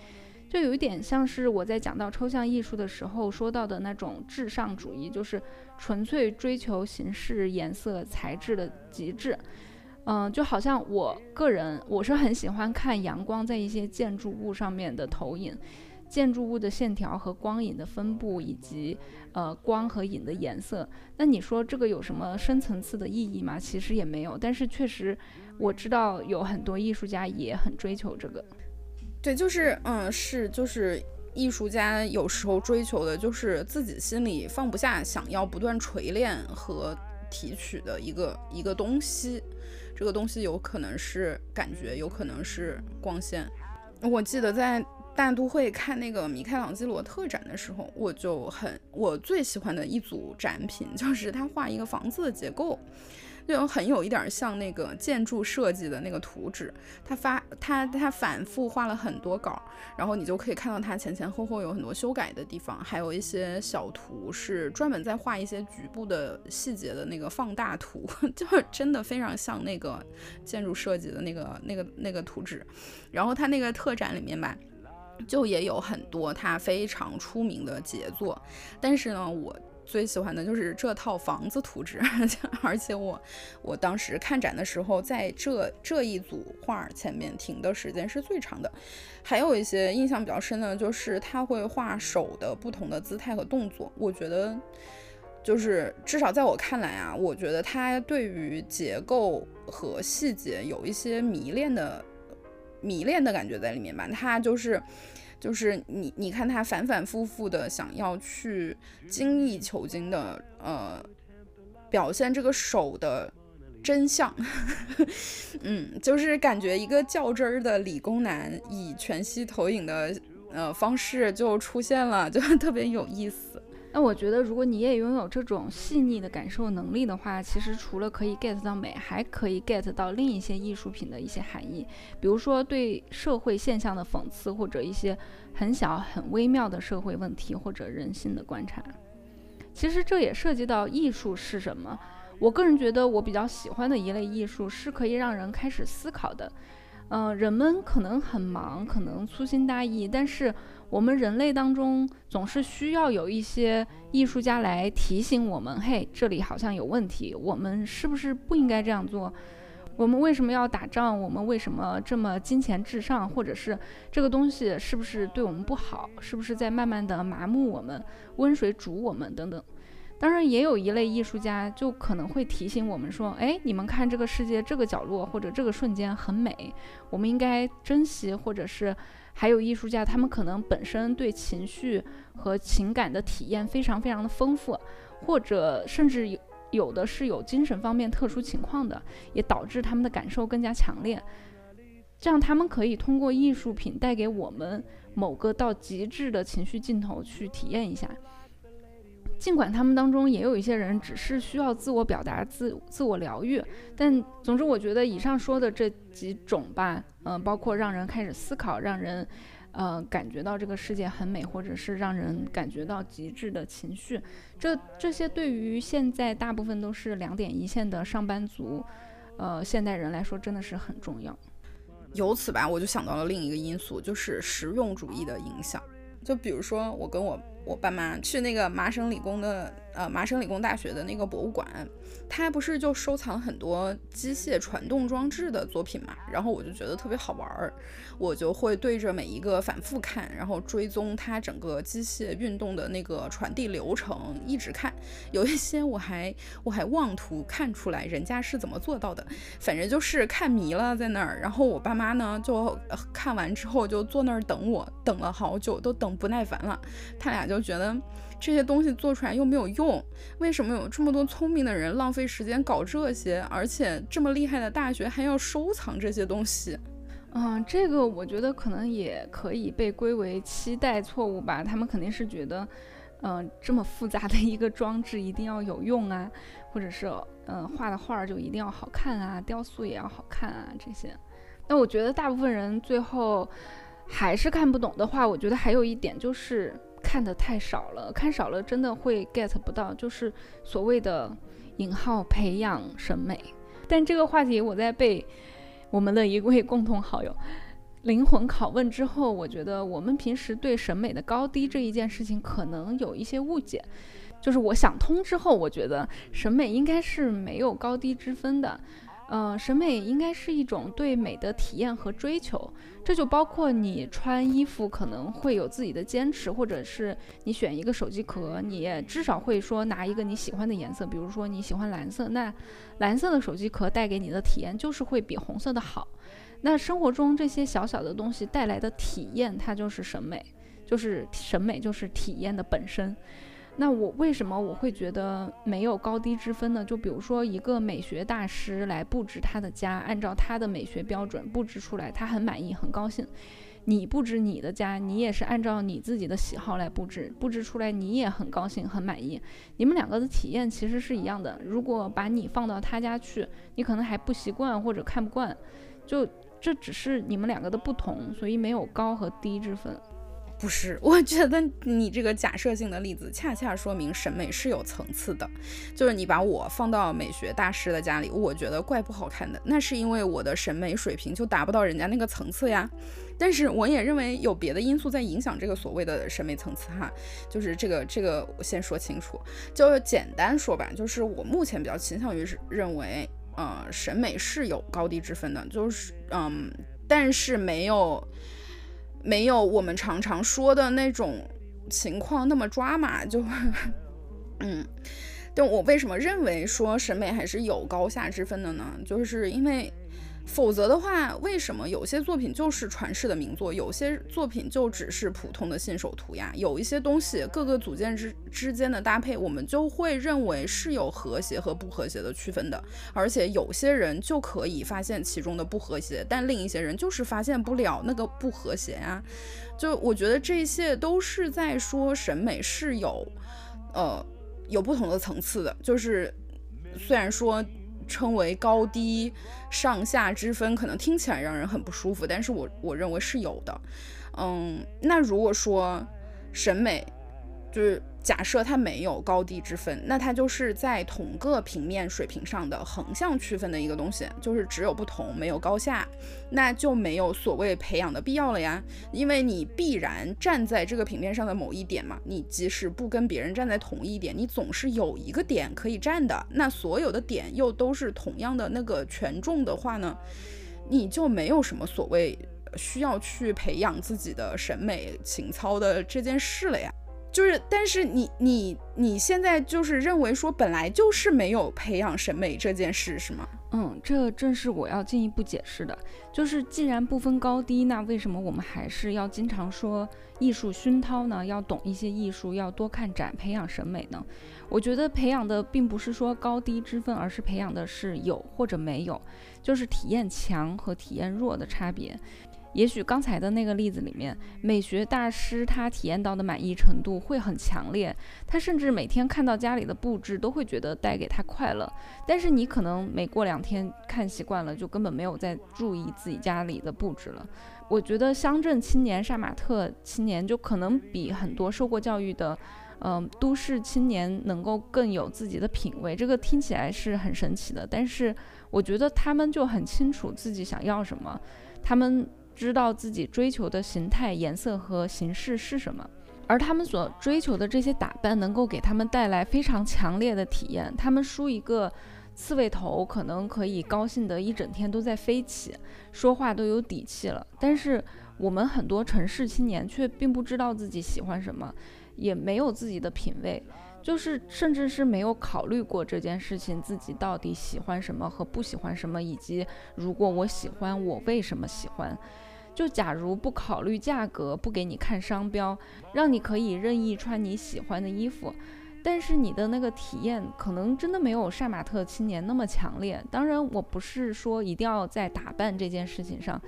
就有一点像是我在讲到抽象艺术的时候说到的那种至上主义，就是纯粹追求形式、颜色、材质的极致。嗯，就好像我个人我是很喜欢看阳光在一些建筑物上面的投影。建筑物的线条和光影的分布，以及呃光和影的颜色，那你说这个有什么深层次的意义吗？其实也没有，但是确实我知道有很多艺术家也很追求这个。对，就是嗯，是就是艺术家有时候追求的就是自己心里放不下，想要不断锤炼和提取的一个一个东西，这个东西有可能是感觉，有可能是光线。我记得在大都会看那个米开朗基罗特展的时候，我就很我最喜欢的一组展品就是他画一个房子的结构。就很有一点像那个建筑设计的那个图纸，他发他他反复画了很多稿，然后你就可以看到他前前后后有很多修改的地方，还有一些小图是专门在画一些局部的细节的那个放大图，*laughs* 就真的非常像那个建筑设计的那个那个那个图纸。然后他那个特展里面吧，就也有很多他非常出名的杰作，但是呢，我。最喜欢的就是这套房子图纸，*laughs* 而且我我当时看展的时候，在这这一组画前面停的时间是最长的。还有一些印象比较深的，就是他会画手的不同的姿态和动作。我觉得，就是至少在我看来啊，我觉得他对于结构和细节有一些迷恋的迷恋的感觉在里面吧。他就是。就是你，你看他反反复复的想要去精益求精的，呃，表现这个手的真相，*laughs* 嗯，就是感觉一个较真儿的理工男以全息投影的呃方式就出现了，就特别有意思。那我觉得，如果你也拥有这种细腻的感受能力的话，其实除了可以 get 到美，还可以 get 到另一些艺术品的一些含义，比如说对社会现象的讽刺，或者一些很小很微妙的社会问题或者人性的观察。其实这也涉及到艺术是什么。我个人觉得，我比较喜欢的一类艺术是可以让人开始思考的。嗯，人们可能很忙，可能粗心大意，但是。我们人类当中总是需要有一些艺术家来提醒我们：嘿，这里好像有问题，我们是不是不应该这样做？我们为什么要打仗？我们为什么这么金钱至上？或者是这个东西是不是对我们不好？是不是在慢慢的麻木我们、温水煮我们等等？当然，也有一类艺术家就可能会提醒我们说：哎，你们看这个世界这个角落或者这个瞬间很美，我们应该珍惜，或者是。还有艺术家，他们可能本身对情绪和情感的体验非常非常的丰富，或者甚至有有的是有精神方面特殊情况的，也导致他们的感受更加强烈。这样，他们可以通过艺术品带给我们某个到极致的情绪镜头去体验一下。尽管他们当中也有一些人只是需要自我表达、自自我疗愈，但总之，我觉得以上说的这几种吧，嗯，包括让人开始思考、让人，呃，感觉到这个世界很美，或者是让人感觉到极致的情绪，这这些对于现在大部分都是两点一线的上班族，呃，现代人来说真的是很重要。由此吧，我就想到了另一个因素，就是实用主义的影响。就比如说，我跟我。我爸妈去那个麻省理工的，呃，麻省理工大学的那个博物馆，他不是就收藏很多机械传动装置的作品嘛？然后我就觉得特别好玩儿，我就会对着每一个反复看，然后追踪它整个机械运动的那个传递流程，一直看。有一些我还我还妄图看出来人家是怎么做到的，反正就是看迷了在那儿。然后我爸妈呢，就看完之后就坐那儿等我，等了好久，都等不耐烦了，他俩就。觉得这些东西做出来又没有用，为什么有这么多聪明的人浪费时间搞这些？而且这么厉害的大学还要收藏这些东西？嗯，这个我觉得可能也可以被归为期待错误吧。他们肯定是觉得，嗯，这么复杂的一个装置一定要有用啊，或者是嗯画的画就一定要好看啊，雕塑也要好看啊这些。那我觉得大部分人最后还是看不懂的话，我觉得还有一点就是。看的太少了，看少了真的会 get 不到，就是所谓的引号培养审美。但这个话题我在被我们的一位共同好友灵魂拷问之后，我觉得我们平时对审美的高低这一件事情可能有一些误解。就是我想通之后，我觉得审美应该是没有高低之分的。嗯，审美应该是一种对美的体验和追求，这就包括你穿衣服可能会有自己的坚持，或者是你选一个手机壳，你至少会说拿一个你喜欢的颜色，比如说你喜欢蓝色，那蓝色的手机壳带给你的体验就是会比红色的好。那生活中这些小小的东西带来的体验，它就是审美，就是审美就是体验的本身。那我为什么我会觉得没有高低之分呢？就比如说一个美学大师来布置他的家，按照他的美学标准布置出来，他很满意，很高兴。你布置你的家，你也是按照你自己的喜好来布置，布置出来你也很高兴、很满意。你们两个的体验其实是一样的。如果把你放到他家去，你可能还不习惯或者看不惯，就这只是你们两个的不同，所以没有高和低之分。不是，*laughs* 我觉得你这个假设性的例子恰恰说明审美是有层次的。就是你把我放到美学大师的家里，我觉得怪不好看的，那是因为我的审美水平就达不到人家那个层次呀。但是我也认为有别的因素在影响这个所谓的审美层次哈，就是这个这个我先说清楚，就简单说吧，就是我目前比较倾向于是认为，呃，审美是有高低之分的，就是嗯，但是没有。没有我们常常说的那种情况那么抓马，*laughs* 就，嗯，但我为什么认为说审美还是有高下之分的呢？就是因为。否则的话，为什么有些作品就是传世的名作，有些作品就只是普通的信手涂鸦？有一些东西各个组件之之间的搭配，我们就会认为是有和谐和不和谐的区分的。而且有些人就可以发现其中的不和谐，但另一些人就是发现不了那个不和谐啊。就我觉得这些都是在说审美是有，呃，有不同的层次的。就是虽然说。称为高低上下之分，可能听起来让人很不舒服，但是我我认为是有的。嗯，那如果说审美就是。假设它没有高低之分，那它就是在同个平面水平上的横向区分的一个东西，就是只有不同没有高下，那就没有所谓培养的必要了呀。因为你必然站在这个平面上的某一点嘛，你即使不跟别人站在同一点，你总是有一个点可以站的。那所有的点又都是同样的那个权重的话呢，你就没有什么所谓需要去培养自己的审美情操的这件事了呀。就是，但是你你你现在就是认为说本来就是没有培养审美这件事是吗？嗯，这正是我要进一步解释的。就是既然不分高低，那为什么我们还是要经常说艺术熏陶呢？要懂一些艺术，要多看展，培养审美呢？我觉得培养的并不是说高低之分，而是培养的是有或者没有，就是体验强和体验弱的差别。也许刚才的那个例子里面，美学大师他体验到的满意程度会很强烈，他甚至每天看到家里的布置都会觉得带给他快乐。但是你可能每过两天看习惯了，就根本没有再注意自己家里的布置了。我觉得乡镇青年、杀马特青年就可能比很多受过教育的，嗯，都市青年能够更有自己的品味。这个听起来是很神奇的，但是我觉得他们就很清楚自己想要什么，他们。知道自己追求的形态、颜色和形式是什么，而他们所追求的这些打扮能够给他们带来非常强烈的体验。他们梳一个刺猬头，可能可以高兴得一整天都在飞起，说话都有底气了。但是我们很多城市青年却并不知道自己喜欢什么，也没有自己的品味。就是甚至是没有考虑过这件事情，自己到底喜欢什么和不喜欢什么，以及如果我喜欢，我为什么喜欢？就假如不考虑价格，不给你看商标，让你可以任意穿你喜欢的衣服，但是你的那个体验可能真的没有杀马特青年那么强烈。当然，我不是说一定要在打扮这件事情上。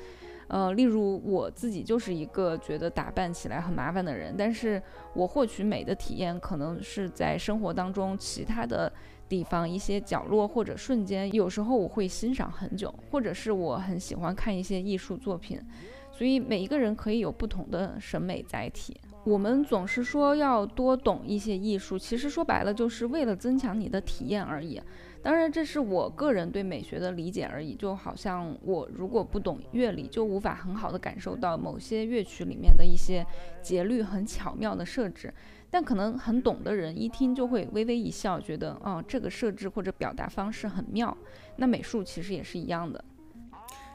呃，例如我自己就是一个觉得打扮起来很麻烦的人，但是我获取美的体验可能是在生活当中其他的地方一些角落或者瞬间，有时候我会欣赏很久，或者是我很喜欢看一些艺术作品，所以每一个人可以有不同的审美载体。我们总是说要多懂一些艺术，其实说白了就是为了增强你的体验而已。当然，这是我个人对美学的理解而已。就好像我如果不懂乐理，就无法很好的感受到某些乐曲里面的一些节律很巧妙的设置。但可能很懂的人一听就会微微一笑，觉得哦，这个设置或者表达方式很妙。那美术其实也是一样的，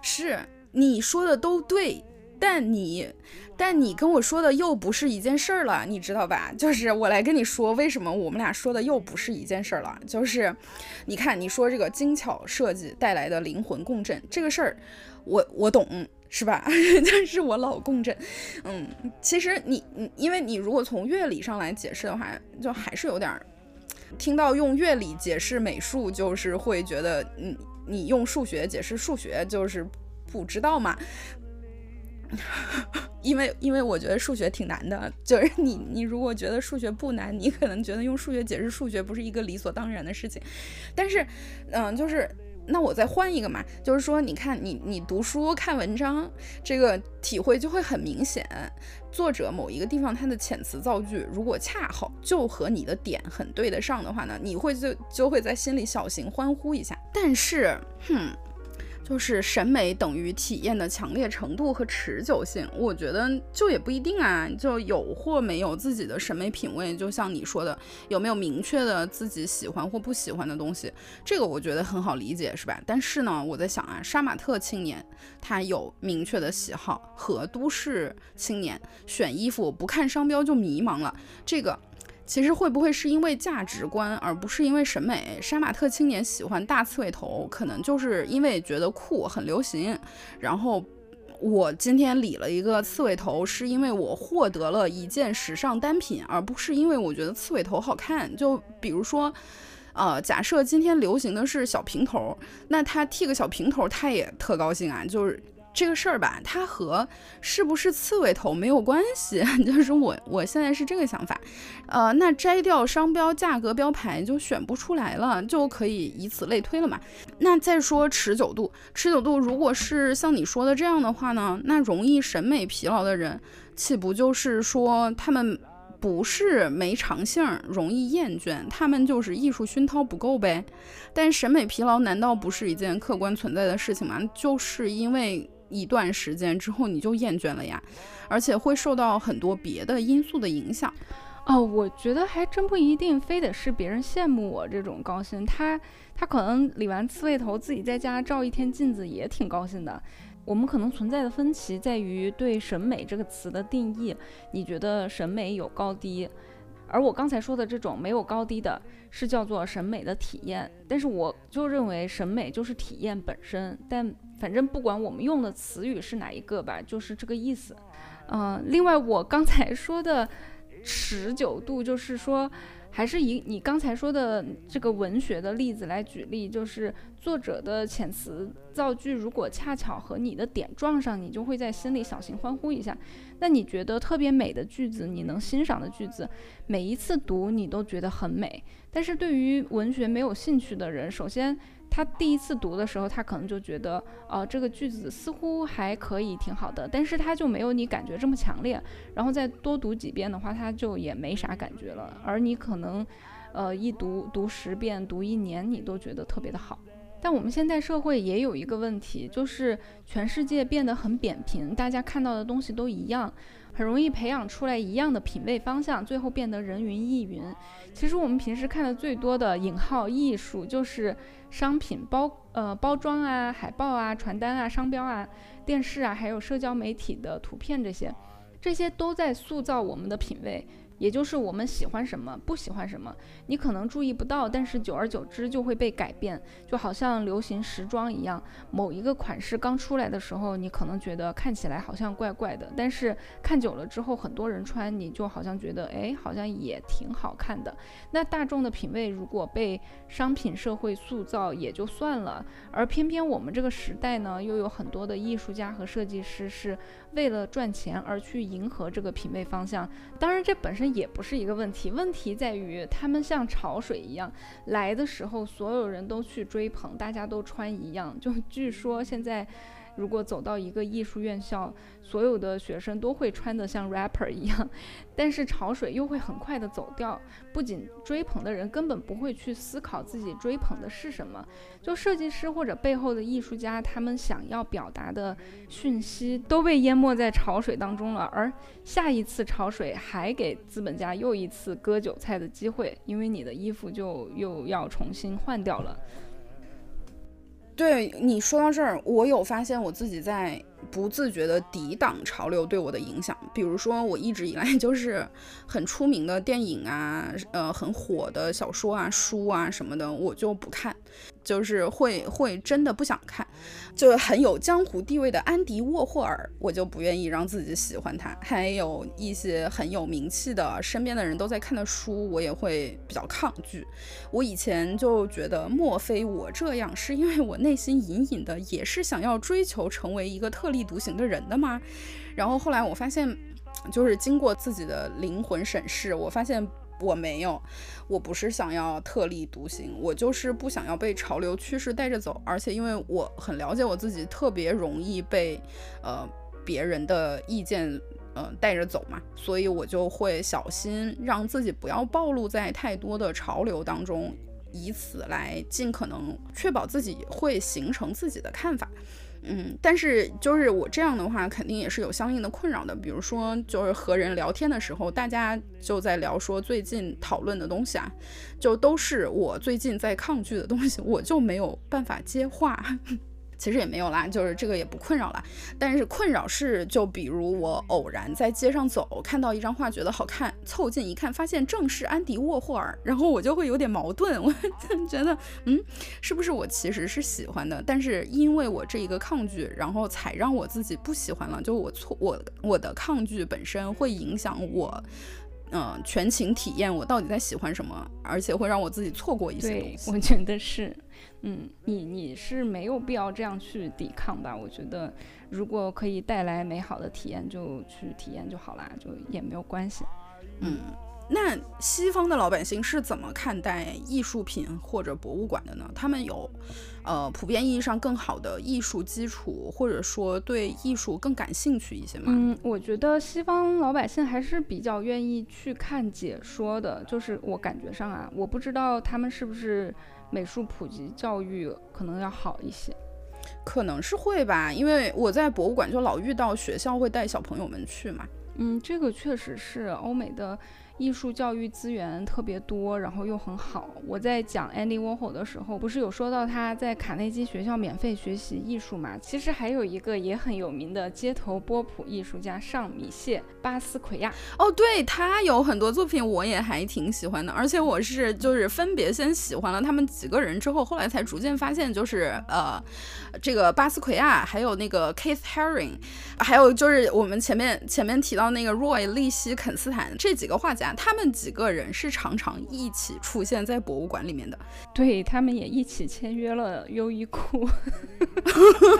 是你说的都对。但你，但你跟我说的又不是一件事儿了，你知道吧？就是我来跟你说，为什么我们俩说的又不是一件事儿了？就是，你看你说这个精巧设计带来的灵魂共振这个事儿，我我懂。是吧？*laughs* 但是我老共振。嗯，其实你你，因为你如果从乐理上来解释的话，就还是有点儿。听到用乐理解释美术，就是会觉得，嗯，你用数学解释数学，就是不知道嘛。*laughs* 因为因为我觉得数学挺难的，就是你你如果觉得数学不难，你可能觉得用数学解释数学不是一个理所当然的事情。但是，嗯，就是。那我再换一个嘛，就是说，你看你你读书看文章，这个体会就会很明显。作者某一个地方他的遣词造句，如果恰好就和你的点很对得上的话呢，你会就就会在心里小型欢呼一下。但是，哼。就是审美等于体验的强烈程度和持久性，我觉得就也不一定啊，就有或没有自己的审美品味，就像你说的，有没有明确的自己喜欢或不喜欢的东西，这个我觉得很好理解，是吧？但是呢，我在想啊，杀马特青年他有明确的喜好，和都市青年选衣服不看商标就迷茫了，这个。其实会不会是因为价值观，而不是因为审美？杀马特青年喜欢大刺猬头，可能就是因为觉得酷，很流行。然后我今天理了一个刺猬头，是因为我获得了一件时尚单品，而不是因为我觉得刺猬头好看。就比如说，呃，假设今天流行的是小平头，那他剃个小平头，他也特高兴啊，就是。这个事儿吧，它和是不是刺猬头没有关系，*laughs* 就是我我现在是这个想法，呃，那摘掉商标、价格标牌就选不出来了，就可以以此类推了嘛。那再说持久度，持久度如果是像你说的这样的话呢，那容易审美疲劳的人，岂不就是说他们不是没长性，容易厌倦，他们就是艺术熏陶不够呗？但审美疲劳难道不是一件客观存在的事情吗？就是因为。一段时间之后你就厌倦了呀，而且会受到很多别的因素的影响。哦，我觉得还真不一定，非得是别人羡慕我这种高兴。他他可能理完刺猬头，自己在家照一天镜子也挺高兴的。我们可能存在的分歧在于对审美这个词的定义。你觉得审美有高低？而我刚才说的这种没有高低的，是叫做审美的体验。但是我就认为审美就是体验本身。但反正不管我们用的词语是哪一个吧，就是这个意思。嗯，另外我刚才说的持久度，就是说。还是以你刚才说的这个文学的例子来举例，就是作者的遣词造句，如果恰巧和你的点撞上，你就会在心里小型欢呼一下。那你觉得特别美的句子，你能欣赏的句子，每一次读你都觉得很美。但是对于文学没有兴趣的人，首先。他第一次读的时候，他可能就觉得，哦，这个句子似乎还可以，挺好的，但是他就没有你感觉这么强烈。然后再多读几遍的话，他就也没啥感觉了。而你可能，呃，一读读十遍，读一年，你都觉得特别的好。但我们现在社会也有一个问题，就是全世界变得很扁平，大家看到的东西都一样。很容易培养出来一样的品味方向，最后变得人云亦云。其实我们平时看的最多的引号艺术，就是商品包呃包装啊、海报啊、传单啊、商标啊、电视啊，还有社交媒体的图片这些，这些都在塑造我们的品味。也就是我们喜欢什么，不喜欢什么，你可能注意不到，但是久而久之就会被改变，就好像流行时装一样，某一个款式刚出来的时候，你可能觉得看起来好像怪怪的，但是看久了之后，很多人穿，你就好像觉得，哎，好像也挺好看的。那大众的品味如果被商品社会塑造也就算了，而偏偏我们这个时代呢，又有很多的艺术家和设计师是为了赚钱而去迎合这个品味方向。当然，这本身。也不是一个问题，问题在于他们像潮水一样来的时候，所有人都去追捧，大家都穿一样。就据说现在。如果走到一个艺术院校，所有的学生都会穿得像 rapper 一样，*laughs* 但是潮水又会很快的走掉。不仅追捧的人根本不会去思考自己追捧的是什么，就设计师或者背后的艺术家，他们想要表达的讯息都被淹没在潮水当中了。而下一次潮水还给资本家又一次割韭菜的机会，因为你的衣服就又要重新换掉了。对你说到这儿，我有发现我自己在不自觉的抵挡潮流对我的影响。比如说，我一直以来 *laughs* 就是很出名的电影啊，呃，很火的小说啊、书啊什么的，我就不看。就是会会真的不想看，就很有江湖地位的安迪沃霍尔，我就不愿意让自己喜欢他。还有一些很有名气的身边的人都在看的书，我也会比较抗拒。我以前就觉得，莫非我这样是因为我内心隐隐的也是想要追求成为一个特立独行的人的吗？然后后来我发现，就是经过自己的灵魂审视，我发现。我没有，我不是想要特立独行，我就是不想要被潮流趋势带着走。而且因为我很了解我自己，特别容易被呃别人的意见呃带着走嘛，所以我就会小心让自己不要暴露在太多的潮流当中，以此来尽可能确保自己会形成自己的看法。嗯，但是就是我这样的话，肯定也是有相应的困扰的。比如说，就是和人聊天的时候，大家就在聊说最近讨论的东西啊，就都是我最近在抗拒的东西，我就没有办法接话。其实也没有啦，就是这个也不困扰啦。但是困扰是，就比如我偶然在街上走，看到一张画觉得好看，凑近一看，发现正是安迪沃霍尔，然后我就会有点矛盾。我 *laughs* 觉得，嗯，是不是我其实是喜欢的，但是因为我这一个抗拒，然后才让我自己不喜欢了。就我错，我我的抗拒本身会影响我。嗯，全情体验我到底在喜欢什么，而且会让我自己错过一些东西。我觉得是，嗯，你你是没有必要这样去抵抗吧？我觉得如果可以带来美好的体验，就去体验就好啦，就也没有关系。嗯。那西方的老百姓是怎么看待艺术品或者博物馆的呢？他们有，呃，普遍意义上更好的艺术基础，或者说对艺术更感兴趣一些吗？嗯，我觉得西方老百姓还是比较愿意去看解说的，就是我感觉上啊，我不知道他们是不是美术普及教育可能要好一些，可能是会吧，因为我在博物馆就老遇到学校会带小朋友们去嘛。嗯，这个确实是欧美的。艺术教育资源特别多，然后又很好。我在讲 Andy Warhol 的时候，不是有说到他在卡内基学校免费学习艺术嘛？其实还有一个也很有名的街头波普艺术家尚米谢·巴斯奎亚。哦，对他有很多作品，我也还挺喜欢的。而且我是就是分别先喜欢了他们几个人之后，后来才逐渐发现，就是呃，这个巴斯奎亚，还有那个 Keith Haring，还有就是我们前面前面提到那个 Roy 利希肯斯坦这几个画家。他们几个人是常常一起出现在博物馆里面的，对他们也一起签约了优衣库，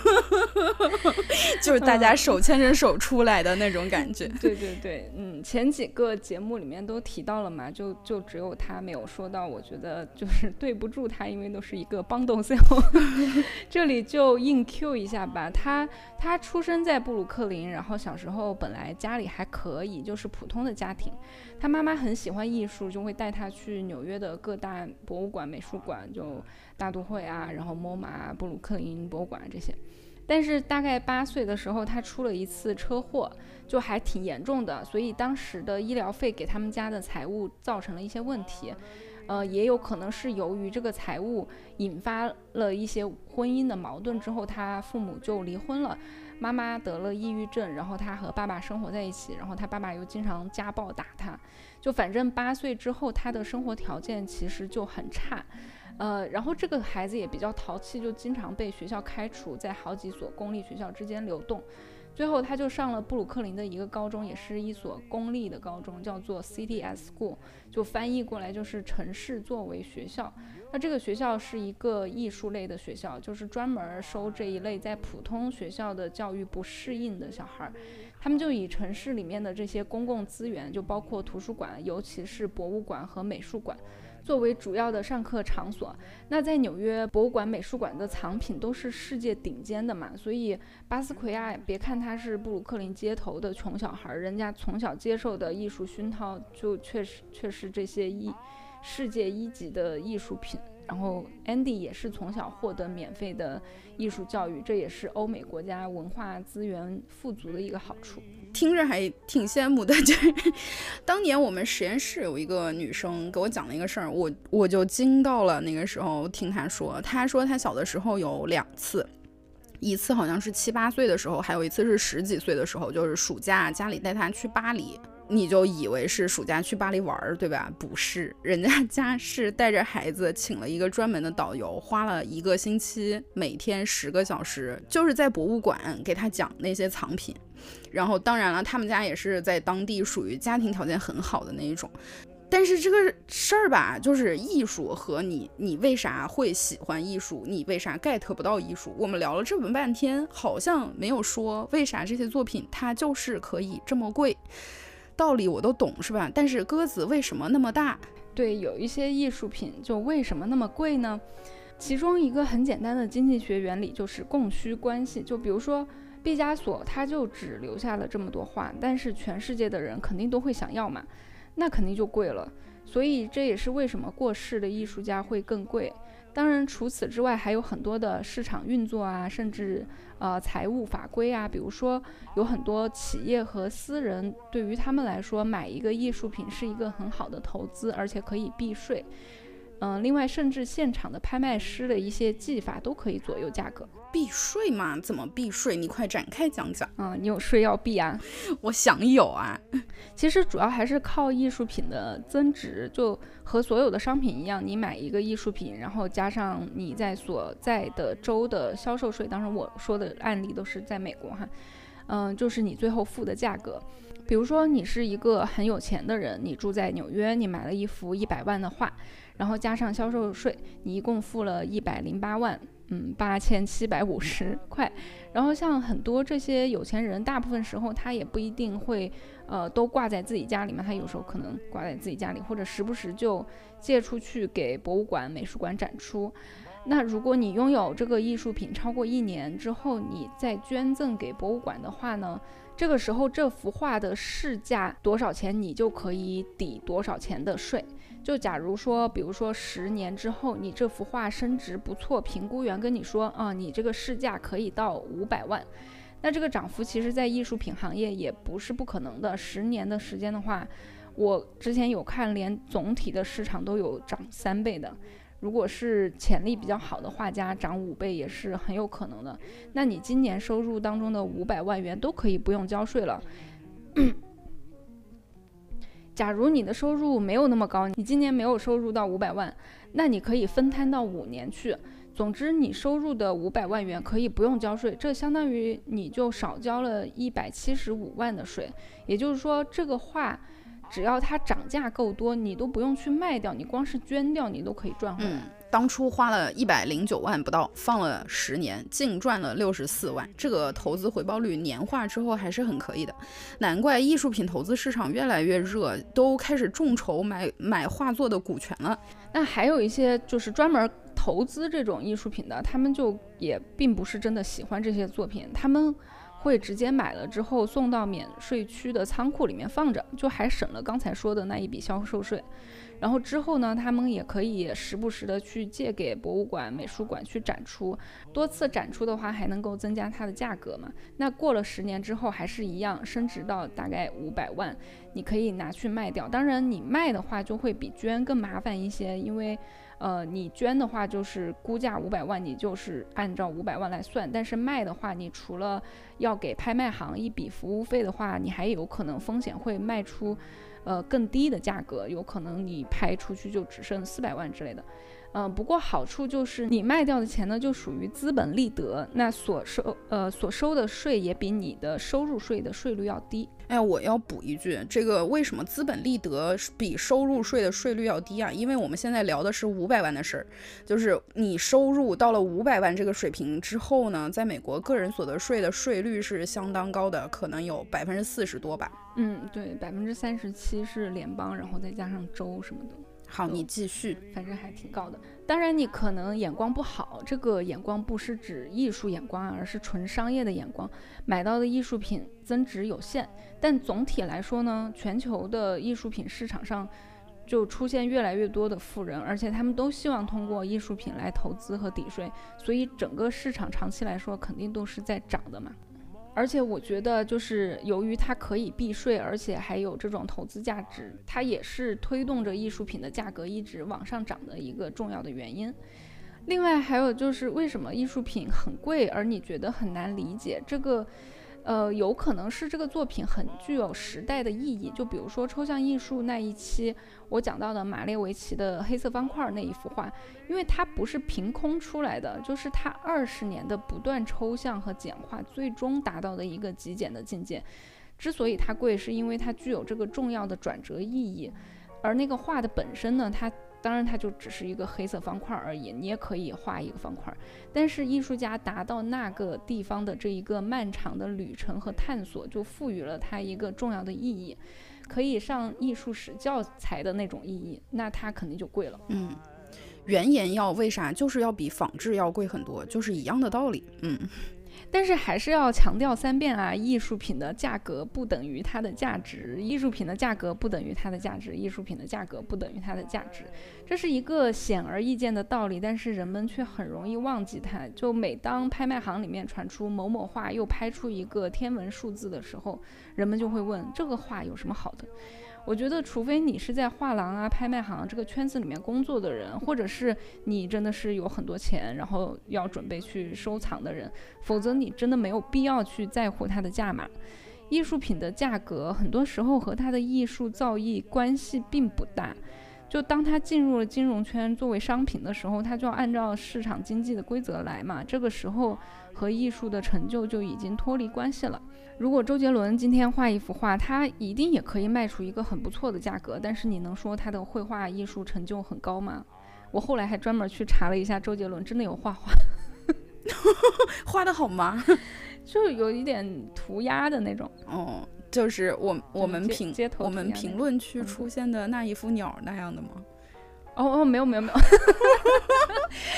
*laughs* 就是大家手牵着手出来的那种感觉。对对对，嗯，前几个节目里面都提到了嘛，就就只有他没有说到，我觉得就是对不住他，因为都是一个帮动 sale。*laughs* 这里就硬 Q 一下吧，他他出生在布鲁克林，然后小时候本来家里还可以，就是普通的家庭。他妈妈很喜欢艺术，就会带他去纽约的各大博物馆、美术馆，就大都会啊，然后 MoMA、布鲁克林博物馆这些。但是大概八岁的时候，他出了一次车祸，就还挺严重的，所以当时的医疗费给他们家的财务造成了一些问题。呃，也有可能是由于这个财务引发了一些婚姻的矛盾之后，他父母就离婚了。妈妈得了抑郁症，然后他和爸爸生活在一起，然后他爸爸又经常家暴打他，就反正八岁之后他的生活条件其实就很差，呃，然后这个孩子也比较淘气，就经常被学校开除，在好几所公立学校之间流动，最后他就上了布鲁克林的一个高中，也是一所公立的高中，叫做 CTS School，就翻译过来就是城市作为学校。那这个学校是一个艺术类的学校，就是专门收这一类在普通学校的教育不适应的小孩儿。他们就以城市里面的这些公共资源，就包括图书馆，尤其是博物馆和美术馆，作为主要的上课场所。那在纽约，博物馆、美术馆的藏品都是世界顶尖的嘛，所以巴斯奎亚，别看他是布鲁克林街头的穷小孩，人家从小接受的艺术熏陶，就确实确实这些一。世界一级的艺术品，然后 Andy 也是从小获得免费的艺术教育，这也是欧美国家文化资源富足的一个好处。听着还挺羡慕的，就是 *laughs* 当年我们实验室有一个女生给我讲了一个事儿，我我就惊到了。那个时候听她说，她说她小的时候有两次，一次好像是七八岁的时候，还有一次是十几岁的时候，就是暑假家里带她去巴黎。你就以为是暑假去巴黎玩儿，对吧？不是，人家 *laughs* 家是带着孩子请了一个专门的导游，花了一个星期，每天十个小时，就是在博物馆给他讲那些藏品。然后，当然了，他们家也是在当地属于家庭条件很好的那一种。但是这个事儿吧，就是艺术和你，你为啥会喜欢艺术？你为啥 get 不到艺术？我们聊了这么半天，好像没有说为啥这些作品它就是可以这么贵。道理我都懂，是吧？但是鸽子为什么那么大？对，有一些艺术品就为什么那么贵呢？其中一个很简单的经济学原理就是供需关系。就比如说毕加索，他就只留下了这么多画，但是全世界的人肯定都会想要嘛，那肯定就贵了。所以这也是为什么过世的艺术家会更贵。当然，除此之外还有很多的市场运作啊，甚至呃财务法规啊，比如说有很多企业和私人对于他们来说，买一个艺术品是一个很好的投资，而且可以避税。嗯，另外，甚至现场的拍卖师的一些技法都可以左右价格。避税嘛？怎么避税？你快展开讲讲。嗯，你有税要避啊？*laughs* 我想有啊。*laughs* 其实主要还是靠艺术品的增值，就和所有的商品一样，你买一个艺术品，然后加上你在所在的州的销售税。当然，我说的案例都是在美国哈。嗯，就是你最后付的价格。比如说，你是一个很有钱的人，你住在纽约，你买了一幅一百万的画。然后加上销售税，你一共付了一百零八万，嗯，八千七百五十块。然后像很多这些有钱人，大部分时候他也不一定会，呃，都挂在自己家里面，他有时候可能挂在自己家里，或者时不时就借出去给博物馆、美术馆展出。那如果你拥有这个艺术品超过一年之后，你再捐赠给博物馆的话呢？这个时候这幅画的市价多少钱，你就可以抵多少钱的税。就假如说，比如说十年之后，你这幅画升值不错，评估员跟你说，啊，你这个市价可以到五百万，那这个涨幅其实，在艺术品行业也不是不可能的。十年的时间的话，我之前有看，连总体的市场都有涨三倍的。如果是潜力比较好的画家，涨五倍也是很有可能的。那你今年收入当中的五百万元都可以不用交税了。假如你的收入没有那么高，你今年没有收入到五百万，那你可以分摊到五年去。总之，你收入的五百万元可以不用交税，这相当于你就少交了一百七十五万的税。也就是说，这个话只要它涨价够多，你都不用去卖掉，你光是捐掉，你都可以赚回来。当初花了一百零九万不到，放了十年，净赚了六十四万。这个投资回报率年化之后还是很可以的，难怪艺术品投资市场越来越热，都开始众筹买买画作的股权了。那还有一些就是专门投资这种艺术品的，他们就也并不是真的喜欢这些作品，他们会直接买了之后送到免税区的仓库里面放着，就还省了刚才说的那一笔销售税。然后之后呢，他们也可以时不时的去借给博物馆、美术馆去展出，多次展出的话还能够增加它的价格嘛。那过了十年之后还是一样升值到大概五百万，你可以拿去卖掉。当然你卖的话就会比捐更麻烦一些，因为呃你捐的话就是估价五百万，你就是按照五百万来算。但是卖的话，你除了要给拍卖行一笔服务费的话，你还有可能风险会卖出。呃，更低的价格，有可能你拍出去就只剩四百万之类的。嗯，不过好处就是你卖掉的钱呢，就属于资本利得，那所收呃所收的税也比你的收入税的税率要低。哎，我要补一句，这个为什么资本利得比收入税的税率要低啊？因为我们现在聊的是五百万的事儿，就是你收入到了五百万这个水平之后呢，在美国个人所得税的税率是相当高的，可能有百分之四十多吧。嗯，对，百分之三十七是联邦，然后再加上州什么的。好，你继续，反正还挺高的。当然，你可能眼光不好，这个眼光不是指艺术眼光，而是纯商业的眼光。买到的艺术品增值有限，但总体来说呢，全球的艺术品市场上就出现越来越多的富人，而且他们都希望通过艺术品来投资和抵税，所以整个市场长期来说肯定都是在涨的嘛。而且我觉得，就是由于它可以避税，而且还有这种投资价值，它也是推动着艺术品的价格一直往上涨的一个重要的原因。另外还有就是，为什么艺术品很贵，而你觉得很难理解？这个，呃，有可能是这个作品很具有时代的意义。就比如说抽象艺术那一期我讲到的马列维奇的黑色方块那一幅画，因为它不是凭空出来的，就是它二十年的不断抽象和简化，最终达到的一个极简的境界。之所以它贵，是因为它具有这个重要的转折意义。而那个画的本身呢，它当然它就只是一个黑色方块而已，你也可以画一个方块。但是艺术家达到那个地方的这一个漫长的旅程和探索，就赋予了它一个重要的意义，可以上艺术史教材的那种意义，那它肯定就贵了。嗯，原研药为啥就是要比仿制要贵很多，就是一样的道理。嗯。但是还是要强调三遍啊！艺术品的价格不等于它的价值，艺术品的价格不等于它的价值，艺术品的价格不等于它的价值，这是一个显而易见的道理，但是人们却很容易忘记它。就每当拍卖行里面传出某某画又拍出一个天文数字的时候，人们就会问：这个画有什么好的？我觉得，除非你是在画廊啊、拍卖行这个圈子里面工作的人，或者是你真的是有很多钱，然后要准备去收藏的人，否则你真的没有必要去在乎它的价码。艺术品的价格很多时候和它的艺术造诣关系并不大。就当它进入了金融圈作为商品的时候，它就要按照市场经济的规则来嘛。这个时候和艺术的成就就已经脱离关系了。如果周杰伦今天画一幅画，他一定也可以卖出一个很不错的价格。但是你能说他的绘画艺术成就很高吗？我后来还专门去查了一下，周杰伦真的有画画，*laughs* 画的好吗？就有一点涂鸦的那种。哦。就是我我们评我们评论区出现的那一幅鸟那样的吗？哦哦，没有没有没有，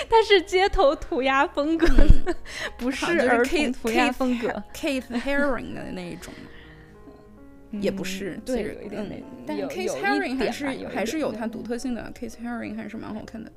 它 *laughs* 是街头涂鸦风格，*laughs* 不是儿童涂鸦风格，Keith Haring 的那一种，也不是，对，有一点那，但 Keith Haring 还是还是有它独特性的，Keith Haring 还是蛮好看的。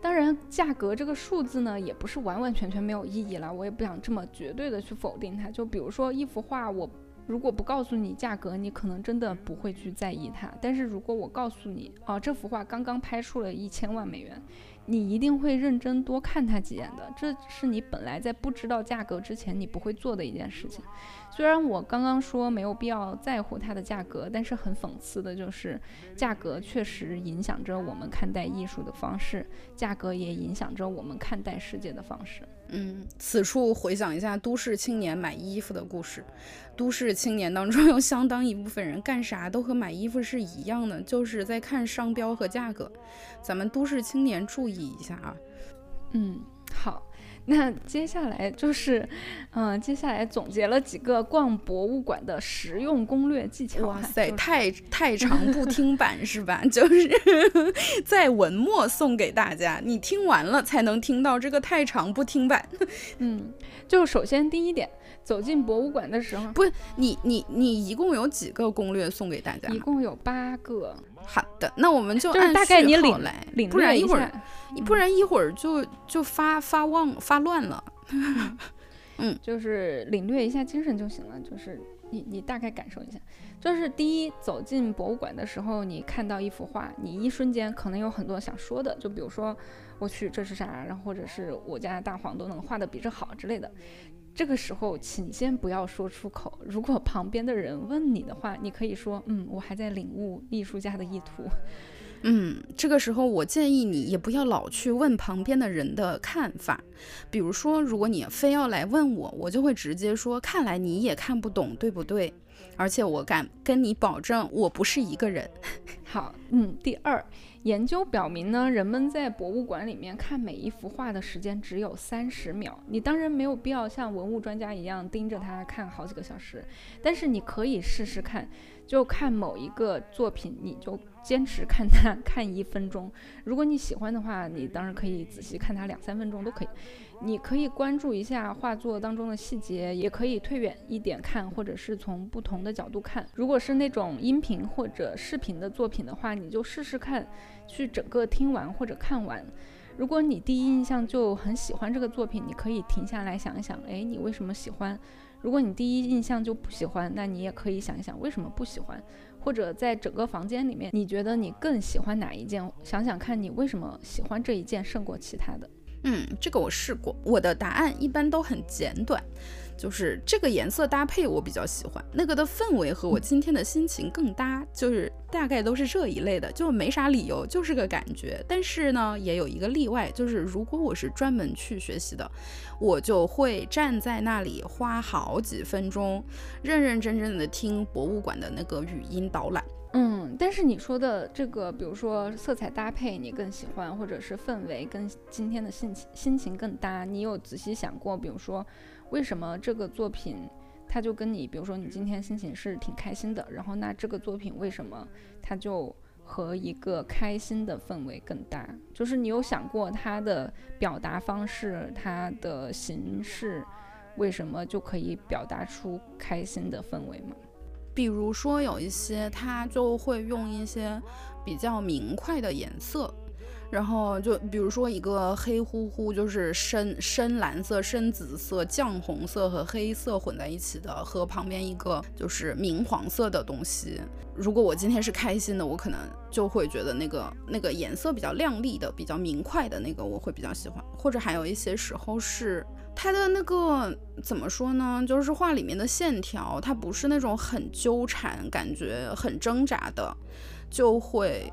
当然，价格这个数字呢，也不是完完全全没有意义了，我也不想这么绝对的去否定它。就比如说一幅画，我。如果不告诉你价格，你可能真的不会去在意它。但是如果我告诉你，哦，这幅画刚刚拍出了一千万美元，你一定会认真多看它几眼的。这是你本来在不知道价格之前你不会做的一件事情。虽然我刚刚说没有必要在乎它的价格，但是很讽刺的就是，价格确实影响着我们看待艺术的方式，价格也影响着我们看待世界的方式。嗯，此处回想一下都市青年买衣服的故事。都市青年当中有相当一部分人干啥都和买衣服是一样的，就是在看商标和价格。咱们都市青年注意一下啊。嗯，好。那接下来就是，嗯，接下来总结了几个逛博物馆的实用攻略技巧。哇塞，太 *laughs* 太长不听版是吧？*laughs* 就是 *laughs* 在文末送给大家，你听完了才能听到这个太长不听版。嗯，就首先第一点，走进博物馆的时候，不，你你你一共有几个攻略送给大家？一共有八个。好的，那我们就按大概你领来，不然一会儿，不然一会儿就就发发忘发乱了。嗯，*laughs* *laughs* 就是领略一下精神就行了，就是你你大概感受一下。就是第一，走进博物馆的时候，你看到一幅画，你一瞬间可能有很多想说的，就比如说我去这是啥，然后或者是我家大黄都能画的比这好之类的。这个时候，请先不要说出口。如果旁边的人问你的话，你可以说：“嗯，我还在领悟艺术家的意图。”嗯，这个时候我建议你也不要老去问旁边的人的看法。比如说，如果你非要来问我，我就会直接说：“看来你也看不懂，对不对？”而且我敢跟你保证，我不是一个人。好，嗯，第二。研究表明呢，人们在博物馆里面看每一幅画的时间只有三十秒。你当然没有必要像文物专家一样盯着它看好几个小时，但是你可以试试看，就看某一个作品，你就。坚持看它看一分钟，如果你喜欢的话，你当然可以仔细看它两三分钟都可以。你可以关注一下画作当中的细节，也可以退远一点看，或者是从不同的角度看。如果是那种音频或者视频的作品的话，你就试试看，去整个听完或者看完。如果你第一印象就很喜欢这个作品，你可以停下来想一想，哎，你为什么喜欢？如果你第一印象就不喜欢，那你也可以想一想为什么不喜欢。或者在整个房间里面，你觉得你更喜欢哪一件？想想看你为什么喜欢这一件胜过其他的。嗯，这个我试过，我的答案一般都很简短。就是这个颜色搭配我比较喜欢，那个的氛围和我今天的心情更搭，就是大概都是这一类的，就没啥理由，就是个感觉。但是呢，也有一个例外，就是如果我是专门去学习的，我就会站在那里花好几分钟，认认真真的听博物馆的那个语音导览。嗯，但是你说的这个，比如说色彩搭配，你更喜欢，或者是氛围跟今天的心情心情更搭，你有仔细想过，比如说？为什么这个作品，它就跟你，比如说你今天心情是挺开心的，然后那这个作品为什么它就和一个开心的氛围更搭？就是你有想过它的表达方式，它的形式，为什么就可以表达出开心的氛围吗？比如说有一些它就会用一些比较明快的颜色。然后就比如说一个黑乎乎，就是深深蓝色、深紫色、酱红色和黑色混在一起的，和旁边一个就是明黄色的东西。如果我今天是开心的，我可能就会觉得那个那个颜色比较亮丽的、比较明快的那个我会比较喜欢。或者还有一些时候是它的那个怎么说呢？就是画里面的线条，它不是那种很纠缠、感觉很挣扎的，就会。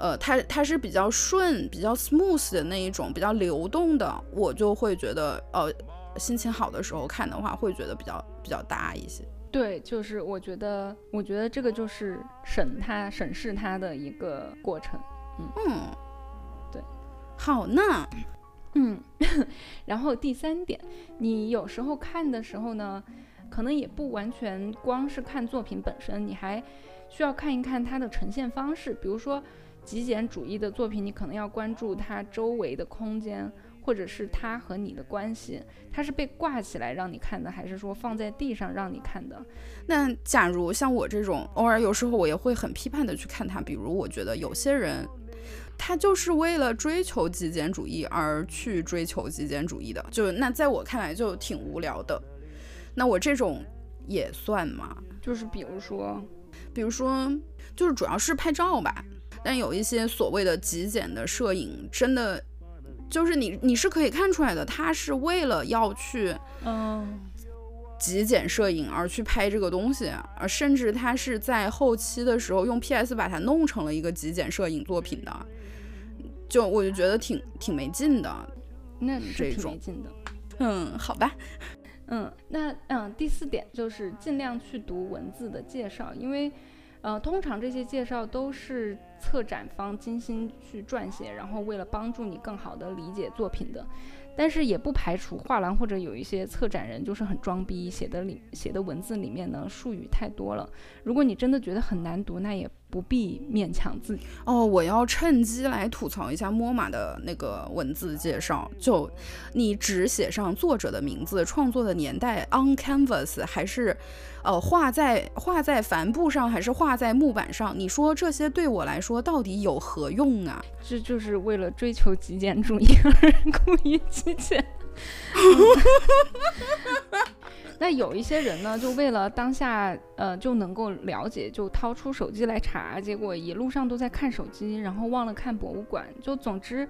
呃，它它是比较顺、比较 smooth 的那一种，比较流动的，我就会觉得，呃，心情好的时候看的话，会觉得比较比较搭一些。对，就是我觉得，我觉得这个就是审它、审视它的一个过程。嗯，对，好那，嗯，*laughs* 然后第三点，你有时候看的时候呢，可能也不完全光是看作品本身，你还需要看一看它的呈现方式，比如说。极简主义的作品，你可能要关注它周围的空间，或者是它和你的关系。它是被挂起来让你看的，还是说放在地上让你看的？那假如像我这种，偶尔有时候我也会很批判的去看它。比如，我觉得有些人，他就是为了追求极简主义而去追求极简主义的，就那在我看来就挺无聊的。那我这种也算吗？就是比如说，比如说，就是主要是拍照吧。但有一些所谓的极简的摄影，真的就是你你是可以看出来的，他是为了要去嗯极简摄影而去拍这个东西，而甚至他是在后期的时候用 PS 把它弄成了一个极简摄影作品的，就我就觉得挺挺没劲的。那是挺没劲的。嗯，好吧。嗯，那嗯第四点就是尽量去读文字的介绍，因为呃通常这些介绍都是。策展方精心去撰写，然后为了帮助你更好的理解作品的，但是也不排除画廊或者有一些策展人就是很装逼，写的里写的文字里面呢术语太多了。如果你真的觉得很难读，那也。不必勉强自己哦。我要趁机来吐槽一下摸马的那个文字介绍，就你只写上作者的名字、创作的年代、on canvas 还是呃画在画在帆布上还是画在木板上？你说这些对我来说到底有何用啊？这就是为了追求极简主义而 *laughs* 故意极简。*laughs* 那有一些人呢，就为了当下，呃，就能够了解，就掏出手机来查，结果一路上都在看手机，然后忘了看博物馆。就总之，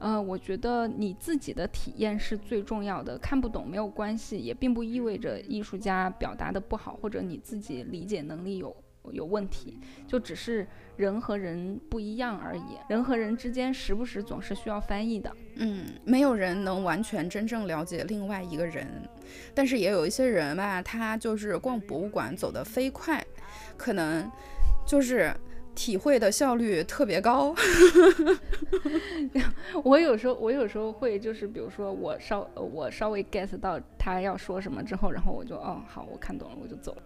呃，我觉得你自己的体验是最重要的，看不懂没有关系，也并不意味着艺术家表达的不好，或者你自己理解能力有有问题，就只是。人和人不一样而已，人和人之间时不时总是需要翻译的。嗯，没有人能完全真正了解另外一个人，但是也有一些人吧，他就是逛博物馆走得飞快，可能就是体会的效率特别高。*laughs* 我有时候，我有时候会就是，比如说我稍我稍微 get 到他要说什么之后，然后我就哦好，我看懂了，我就走了。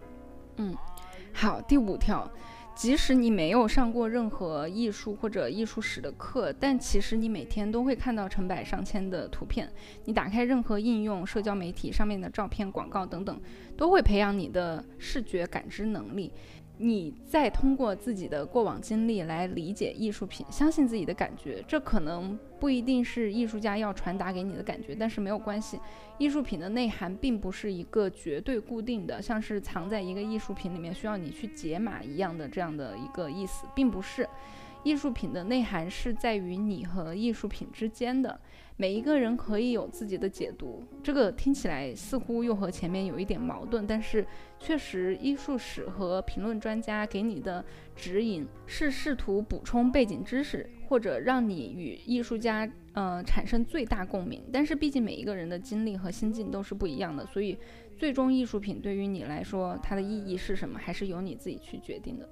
嗯，好，第五条。即使你没有上过任何艺术或者艺术史的课，但其实你每天都会看到成百上千的图片。你打开任何应用、社交媒体上面的照片、广告等等，都会培养你的视觉感知能力。你再通过自己的过往经历来理解艺术品，相信自己的感觉，这可能不一定是艺术家要传达给你的感觉，但是没有关系。艺术品的内涵并不是一个绝对固定的，像是藏在一个艺术品里面需要你去解码一样的这样的一个意思，并不是。艺术品的内涵是在于你和艺术品之间的，每一个人可以有自己的解读，这个听起来似乎又和前面有一点矛盾，但是确实，艺术史和评论专家给你的指引是试图补充背景知识，或者让你与艺术家呃产生最大共鸣。但是毕竟每一个人的经历和心境都是不一样的，所以最终艺术品对于你来说它的意义是什么，还是由你自己去决定的。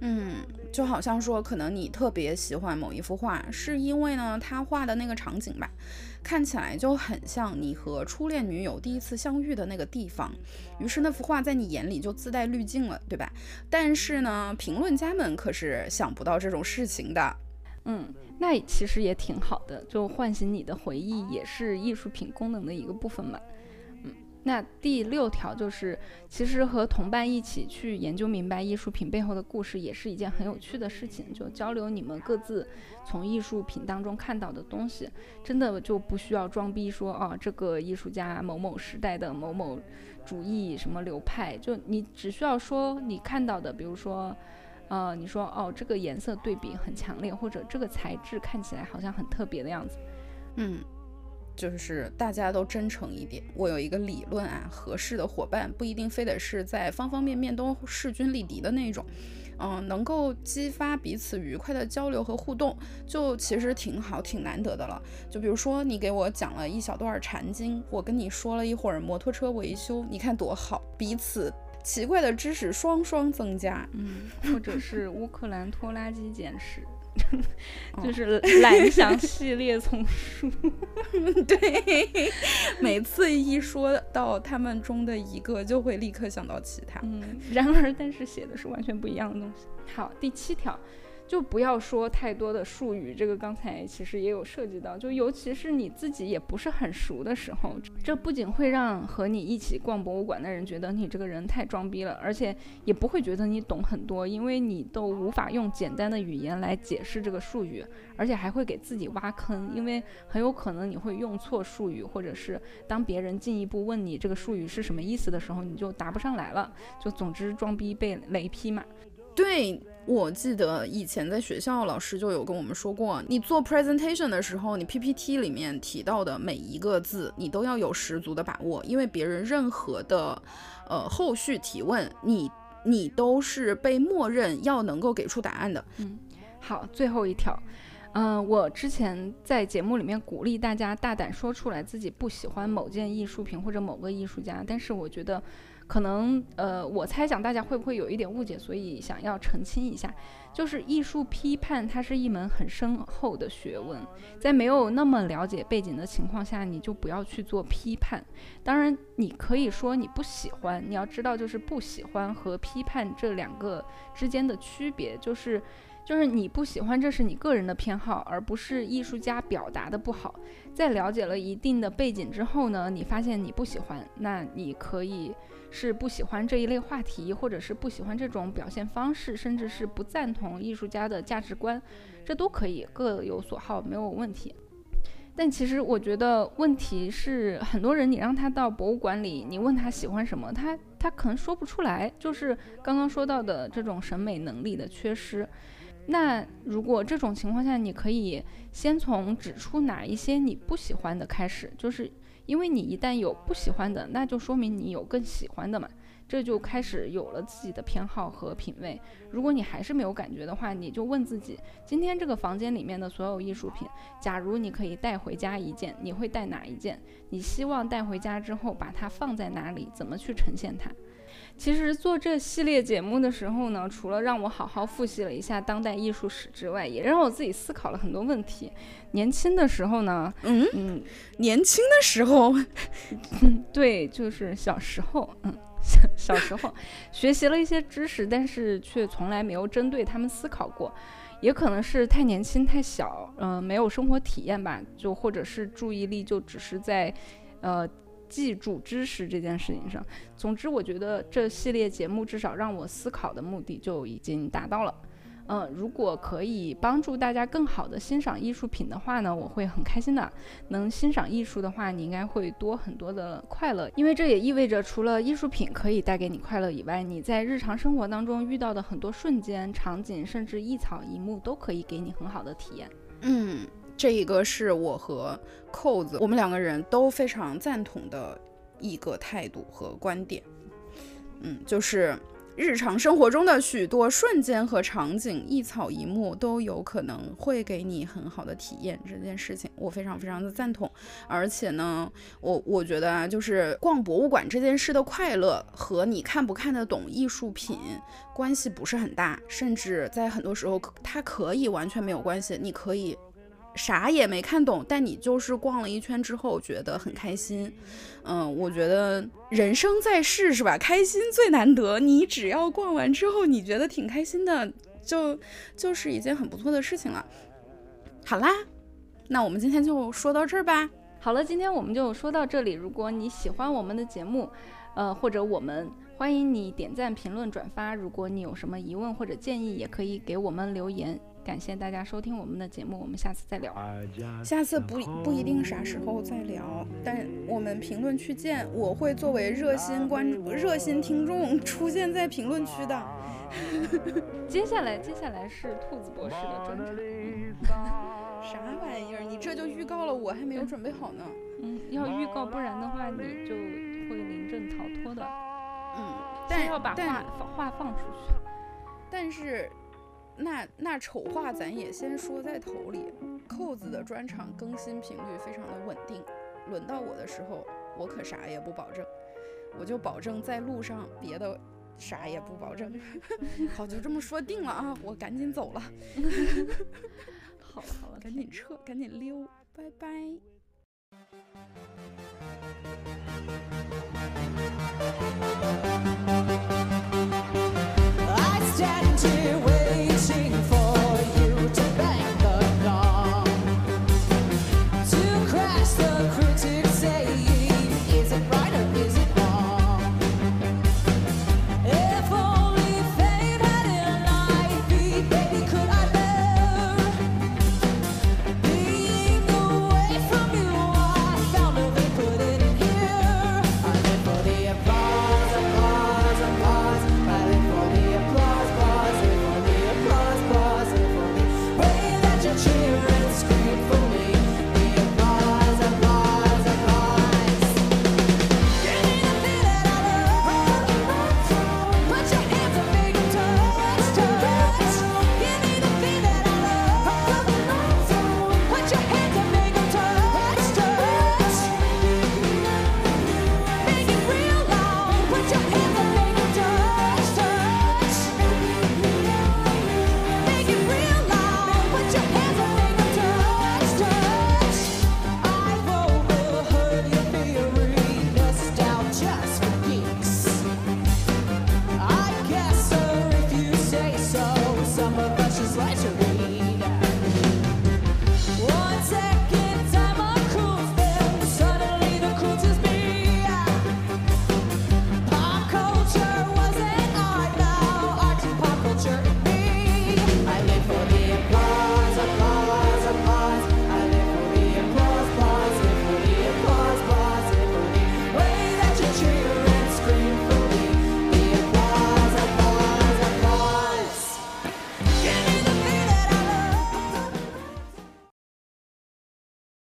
嗯，就好像说，可能你特别喜欢某一幅画，是因为呢，他画的那个场景吧，看起来就很像你和初恋女友第一次相遇的那个地方，于是那幅画在你眼里就自带滤镜了，对吧？但是呢，评论家们可是想不到这种事情的。嗯，那其实也挺好的，就唤醒你的回忆，也是艺术品功能的一个部分嘛。那第六条就是，其实和同伴一起去研究明白艺术品背后的故事，也是一件很有趣的事情。就交流你们各自从艺术品当中看到的东西，真的就不需要装逼说哦，这个艺术家某某时代的某某主义什么流派，就你只需要说你看到的，比如说，呃，你说哦，这个颜色对比很强烈，或者这个材质看起来好像很特别的样子，嗯。就是大家都真诚一点。我有一个理论啊，合适的伙伴不一定非得是在方方面面都势均力敌的那种，嗯，能够激发彼此愉快的交流和互动，就其实挺好、挺难得的了。就比如说你给我讲了一小段禅经，我跟你说了一会儿摩托车维修，你看多好，彼此奇怪的知识双双增加。嗯，或者是乌克兰拖拉机简史。*laughs* 就是 *laughs* 蓝翔系列丛书，*laughs* 对，每次一说到他们中的一个，就会立刻想到其他。嗯，然而，但是写的是完全不一样的东西。好，第七条。就不要说太多的术语，这个刚才其实也有涉及到，就尤其是你自己也不是很熟的时候，这不仅会让和你一起逛博物馆的人觉得你这个人太装逼了，而且也不会觉得你懂很多，因为你都无法用简单的语言来解释这个术语，而且还会给自己挖坑，因为很有可能你会用错术语，或者是当别人进一步问你这个术语是什么意思的时候，你就答不上来了，就总之装逼被雷劈嘛。对。我记得以前在学校，老师就有跟我们说过，你做 presentation 的时候，你 PPT 里面提到的每一个字，你都要有十足的把握，因为别人任何的，呃，后续提问，你你都是被默认要能够给出答案的。嗯，好，最后一条，嗯，我之前在节目里面鼓励大家大胆说出来自己不喜欢某件艺术品或者某个艺术家，但是我觉得。可能呃，我猜想大家会不会有一点误解，所以想要澄清一下，就是艺术批判它是一门很深厚的学问，在没有那么了解背景的情况下，你就不要去做批判。当然，你可以说你不喜欢，你要知道就是不喜欢和批判这两个之间的区别，就是就是你不喜欢，这是你个人的偏好，而不是艺术家表达的不好。在了解了一定的背景之后呢，你发现你不喜欢，那你可以。是不喜欢这一类话题，或者是不喜欢这种表现方式，甚至是不赞同艺术家的价值观，这都可以各有所好，没有问题。但其实我觉得问题是，很多人你让他到博物馆里，你问他喜欢什么，他他可能说不出来，就是刚刚说到的这种审美能力的缺失。那如果这种情况下，你可以先从指出哪一些你不喜欢的开始，就是。因为你一旦有不喜欢的，那就说明你有更喜欢的嘛，这就开始有了自己的偏好和品味。如果你还是没有感觉的话，你就问自己：今天这个房间里面的所有艺术品，假如你可以带回家一件，你会带哪一件？你希望带回家之后把它放在哪里？怎么去呈现它？其实做这系列节目的时候呢，除了让我好好复习了一下当代艺术史之外，也让我自己思考了很多问题。年轻的时候呢，嗯嗯，年轻的时候，*laughs* 对，就是小时候，嗯，小小时候 *laughs* 学习了一些知识，但是却从来没有针对他们思考过，也可能是太年轻太小，嗯，没有生活体验吧，就或者是注意力就只是在，呃。记住知识这件事情上，总之我觉得这系列节目至少让我思考的目的就已经达到了。嗯，如果可以帮助大家更好的欣赏艺术品的话呢，我会很开心的。能欣赏艺术的话，你应该会多很多的快乐，因为这也意味着除了艺术品可以带给你快乐以外，你在日常生活当中遇到的很多瞬间、场景，甚至一草一木都可以给你很好的体验。嗯。这一个是我和扣子，我们两个人都非常赞同的一个态度和观点。嗯，就是日常生活中的许多瞬间和场景，一草一木都有可能会给你很好的体验。这件事情我非常非常的赞同。而且呢，我我觉得啊，就是逛博物馆这件事的快乐和你看不看得懂艺术品关系不是很大，甚至在很多时候它可以完全没有关系。你可以。啥也没看懂，但你就是逛了一圈之后觉得很开心，嗯，我觉得人生在世是吧，开心最难得。你只要逛完之后你觉得挺开心的，就就是一件很不错的事情了。好啦，那我们今天就说到这儿吧。好了，今天我们就说到这里。如果你喜欢我们的节目，呃，或者我们欢迎你点赞、评论、转发。如果你有什么疑问或者建议，也可以给我们留言。感谢大家收听我们的节目，我们下次再聊。下次不不一定啥时候再聊，但我们评论区见。我会作为热心关注热心听众出现在评论区的。*laughs* 接下来，接下来是兔子博士的专场。*laughs* 啥玩意儿？你这就预告了，我还没有准备好呢。嗯，要预告，不然的话你就会临阵逃脱的。嗯，但要把话话放出去。但是。那那丑话咱也先说在头里，扣子的专场更新频率非常的稳定，轮到我的时候，我可啥也不保证，我就保证在路上，别的啥也不保证。*laughs* 好，就这么说定了啊，我赶紧走了。*laughs* 好了好了，赶紧撤，赶紧溜，拜拜。